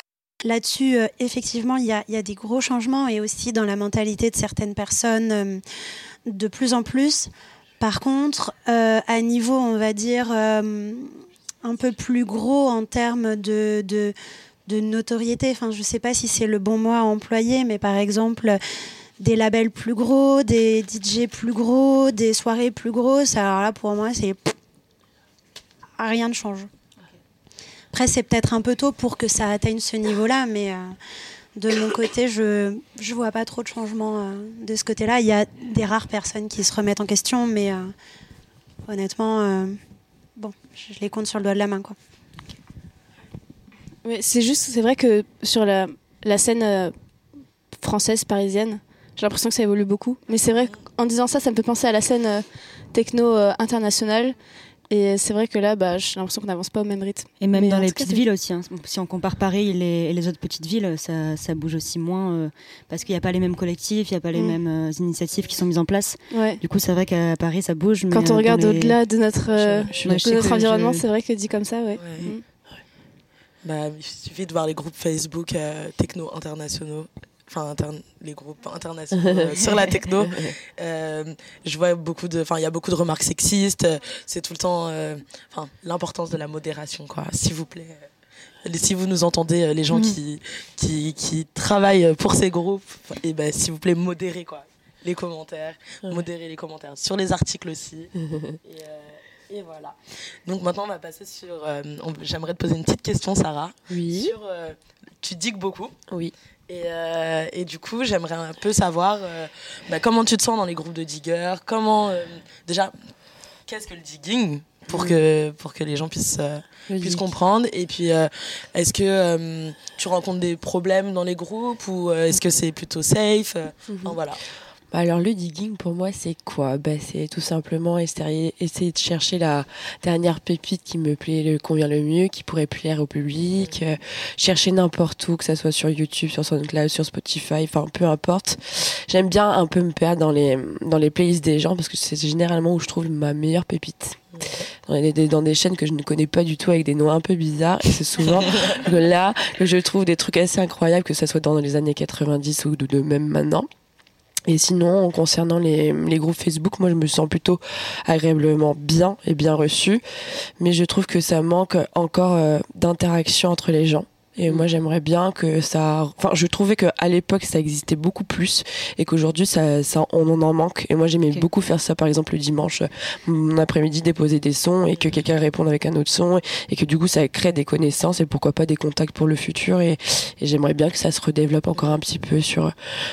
Là-dessus, effectivement, il y, a, des gros changements et aussi dans la mentalité de certaines personnes de plus en plus. Par contre, euh, à niveau, on va dire, euh, un peu plus gros en termes de, notoriété, enfin, je ne sais pas si c'est le bon mot à employer, mais par exemple, des labels plus gros, des DJ plus gros, des soirées plus grosses, alors là, pour moi, c'est. Rien ne change. Après, c'est peut-être un peu tôt pour que ça atteigne ce niveau-là, mais. Euh, de mon côté, je ne vois pas trop de changements euh, de ce côté-là. Il y a des rares personnes qui se remettent en question, mais euh, honnêtement, bon, je, les compte sur le doigt de la main. Quoi. C'est juste, c'est vrai que sur la, la scène française, parisienne, j'ai l'impression que ça évolue beaucoup. Mais c'est vrai qu'en disant ça, ça me fait penser à la scène techno internationale et c'est vrai que là, bah, j'ai l'impression qu'on n'avance pas au même rythme. Et même dans les petites villes aussi. Hein. Si on compare Paris et les, et les autres petites villes, ça, ça bouge aussi moins euh, parce qu'il n'y a pas les mêmes collectifs, il n'y a pas les mm. mêmes euh, initiatives qui sont mises en place. Ouais. Du coup, c'est vrai qu'à Paris, ça bouge. Quand on euh, regarde au-delà de notre, notre environnement, c'est vrai que dit comme ça, ouais. Mm. Bah, il suffit de voir les groupes Facebook techno internationaux enfin les groupes internationaux euh, sur la techno. Euh, je vois beaucoup de, enfin il y a beaucoup de remarques sexistes. C'est tout le temps, euh, enfin l'importance de la modération quoi. S'il vous plaît. Si vous nous entendez, les gens mm. qui, qui, qui travaillent pour ces groupes, et ben s'il vous plaît modérez quoi les commentaires, modérez les commentaires sur les articles aussi. et, et, voilà. Donc maintenant, on va passer sur. J'aimerais te poser une petite question, Sarah. Oui. Sur, tu digues beaucoup. Oui. Et, euh, et, du coup, j'aimerais un peu savoir euh, bah, comment tu te sens dans les groupes de diggers. Comment, euh, déjà, qu'est-ce que le digging pour que, pour que les gens puissent, puissent comprendre? Et puis, est-ce que tu rencontres des problèmes dans les groupes ou est-ce que c'est plutôt safe? Mhm. voilà. Bah, alors le digging pour moi c'est quoi? Bah, C'est tout simplement essayer, essayer de chercher la dernière pépite qui me plaît, le convient le mieux, qui pourrait plaire au public, euh, chercher n'importe où, que ça soit sur YouTube, sur SoundCloud, sur Spotify, enfin peu importe. J'aime bien un peu me perdre dans les, dans les playlists des gens parce que c'est généralement où je trouve ma meilleure pépite. Dans des, dans des chaînes que je ne connais pas du tout avec des noms un peu bizarres et c'est souvent là que je trouve des trucs assez incroyables que ça soit dans les années 90 ou de même maintenant. Et sinon, concernant les, les, groupes Facebook, moi je me sens plutôt agréablement bien et bien reçu, mais je trouve que ça manque encore euh, d'interaction entre les gens. Et moi, j'aimerais bien que ça. Enfin, je trouvais qu'à l'époque, ça existait beaucoup plus et qu'aujourd'hui, ça, ça, on en manque. Et moi, j'aimais beaucoup faire ça, par exemple, le dimanche, mon après-midi, déposer des sons et que quelqu'un réponde avec un autre son et que du coup, ça crée des connaissances et pourquoi pas des contacts pour le futur. Et, et j'aimerais bien que ça se redéveloppe encore un petit peu sur,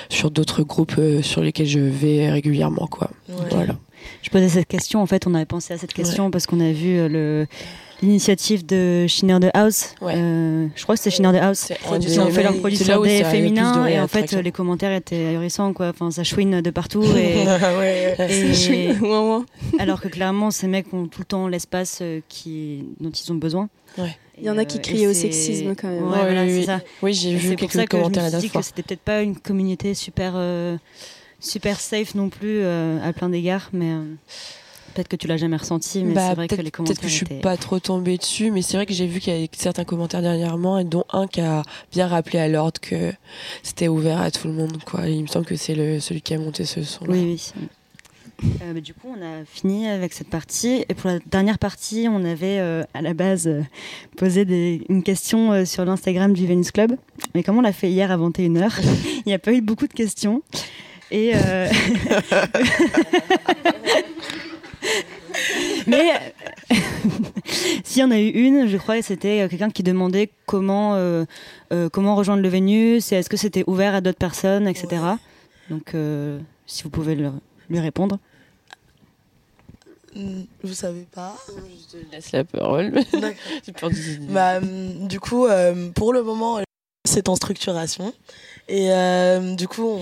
sur d'autres groupes euh, sur lesquels je vais régulièrement, quoi. Voilà. Je posais cette question, en fait, on avait pensé à cette question parce qu'on a vu euh, le l'initiative de Schneider de House. Euh, je crois que c'est Schneider de House. Ils ont fait leur produit sur des féminins et en fait les commentaires étaient ahurissants quoi. Enfin ça chouine de partout et, alors que clairement ces mecs ont tout le temps l'espace euh, qui dont ils ont besoin. Il y en a qui euh, crient au sexisme quand même. oui, ça. oui j'ai vu quelques commentaires là que c'était peut-être pas une communauté super super safe non plus à plein d'égards mais Peut-être que tu l'as jamais ressenti, mais bah, c'est vrai que les commentaires. Peut-être que je suis pas trop tombée dessus, mais c'est vrai que j'ai vu qu'il y a certains commentaires dernièrement, et dont un qui a bien rappelé à l'ordre que c'était ouvert à tout le monde. Quoi. il me semble que c'est le, celui qui a monté ce son. -là. Oui, oui. Euh, bah, du coup, on a fini avec cette partie. Et pour la dernière partie, on avait euh, à la base euh, posé des, une question sur l'Instagram du Venus Club. Mais comme on l'a fait hier à 21h, il n'y a pas eu beaucoup de questions. Et. Mais si, on a eu une, je crois, c'était euh, quelqu'un qui demandait comment, euh, euh, comment rejoindre le Vénus, et est-ce que c'était ouvert à d'autres personnes, etc. Ouais. Donc, euh, si vous pouvez le- lui répondre. Hmm, Vous savez pas Je te laisse la parole. Bah, hum, du coup, euh, pour le moment, c'est en structuration. Et euh, du coup,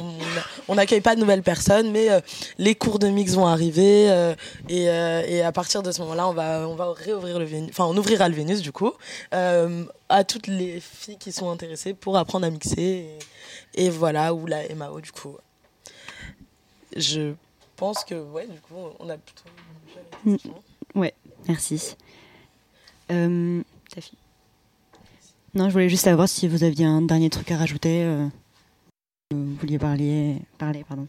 on n'accueille pas de nouvelles personnes, mais euh, les cours de mix vont arriver. euh, et, et à partir de ce moment-là, on va, on va réouvrir le Vénus. Enfin, on ouvrira le Vénus, du coup, à toutes les filles qui sont intéressées pour apprendre à mixer. Et, et voilà, ou la MAO, du coup. Je pense que, ouais, du coup, on a plutôt. Mm. Merci. Euh, Tafi Non, je voulais juste savoir si vous aviez un dernier truc à rajouter. euh, vous vouliez parler, parler, pardon.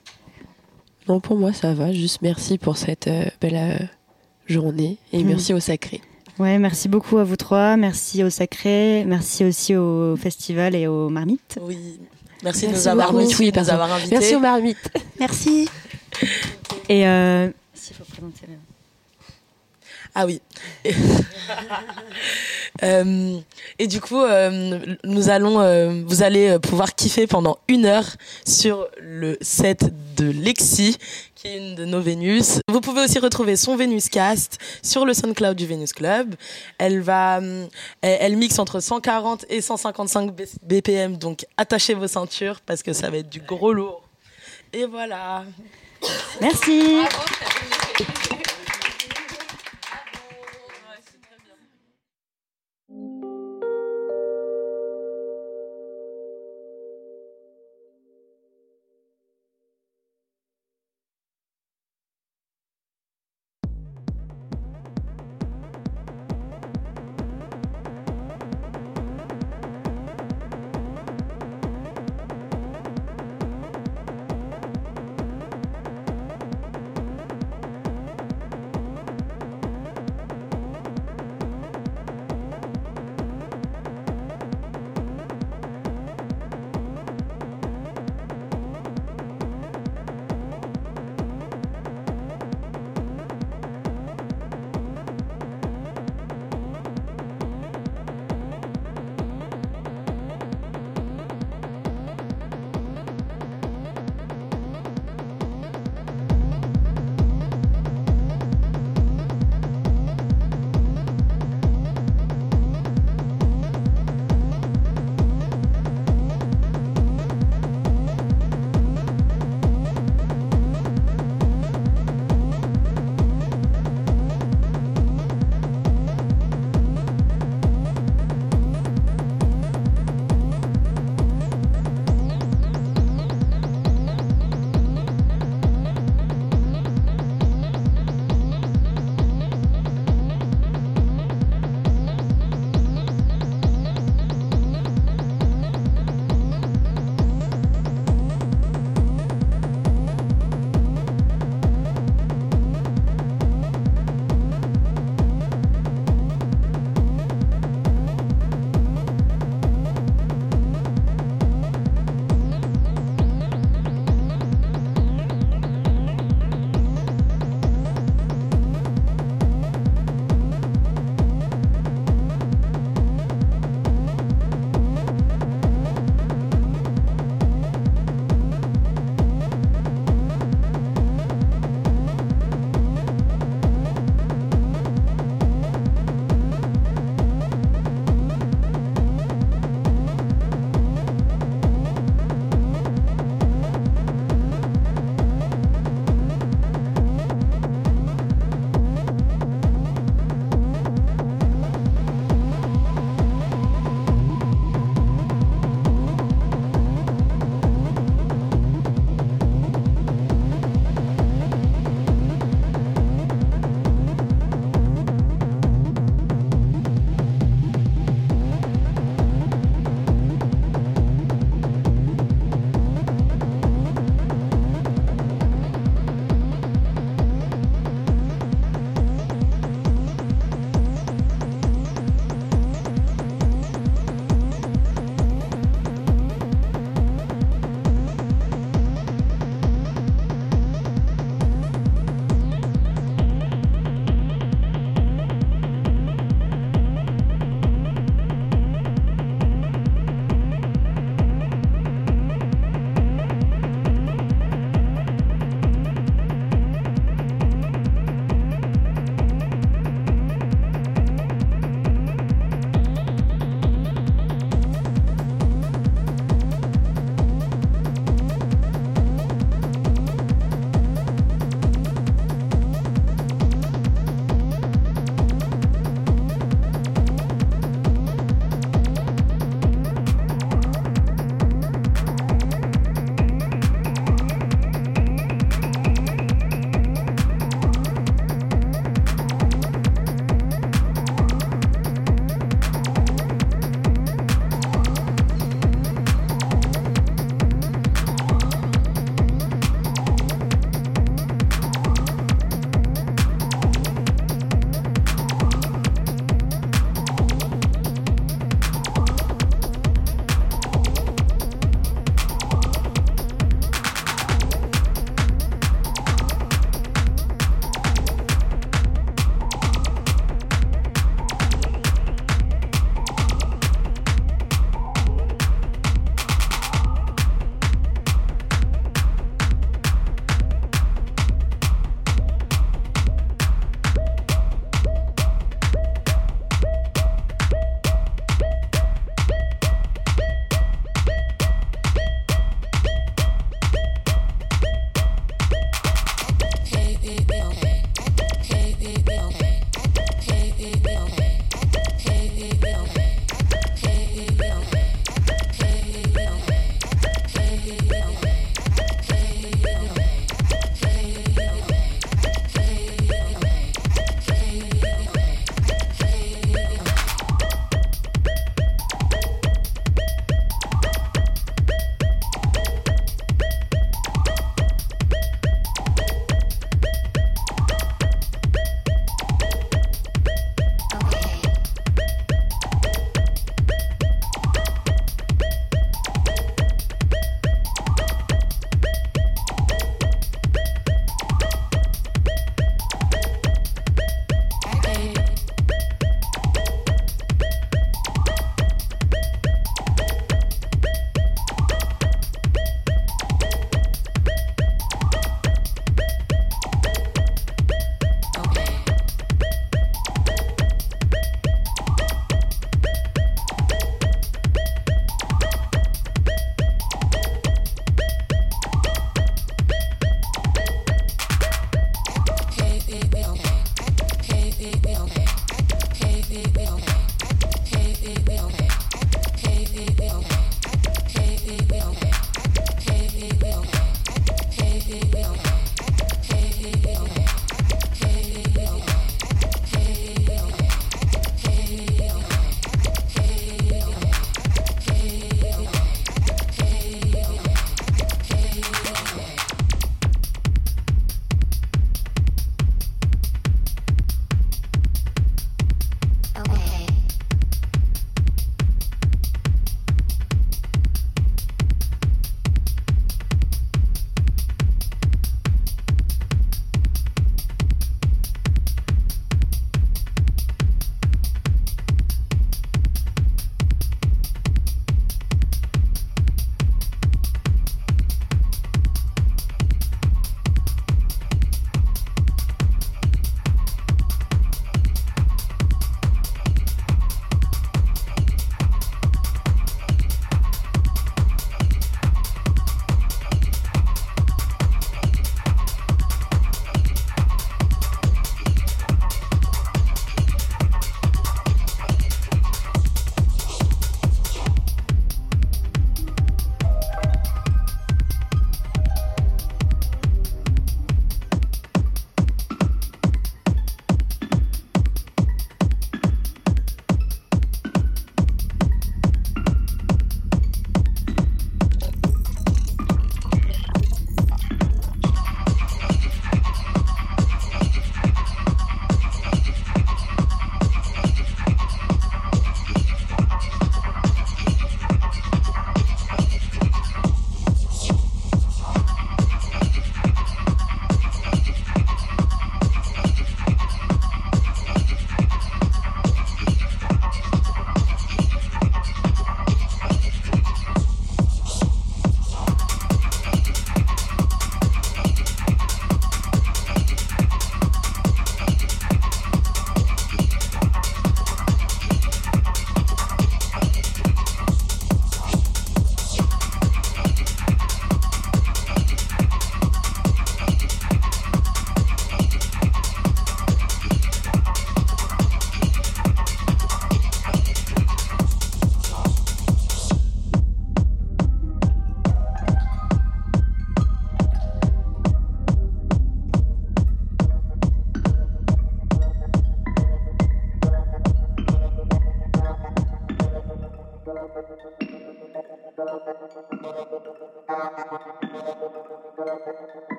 Non, pour moi, ça va. Juste merci pour cette euh, belle euh, journée et Mm. merci au sacré. Ouais, merci beaucoup à vous trois. Merci au Sacré. Merci aussi au festival et aux marmites. Oui. Merci, de nous avoir, Oui, nous avoir invités. Merci aux marmites. Merci. Et euh, s'il faut présenter. Ah oui. Euh, et du coup, euh, nous allons, euh, vous allez pouvoir kiffer pendant une heure sur le set de Lexi, qui est une de nos Vénus. Vous pouvez aussi retrouver son Vénus Cast sur le SoundCloud du Vénus Club. Elle va, elle, elle mixe entre 140 et 155 B- BPM, donc attachez vos ceintures parce que ça va être du gros lourd. Et voilà. Merci.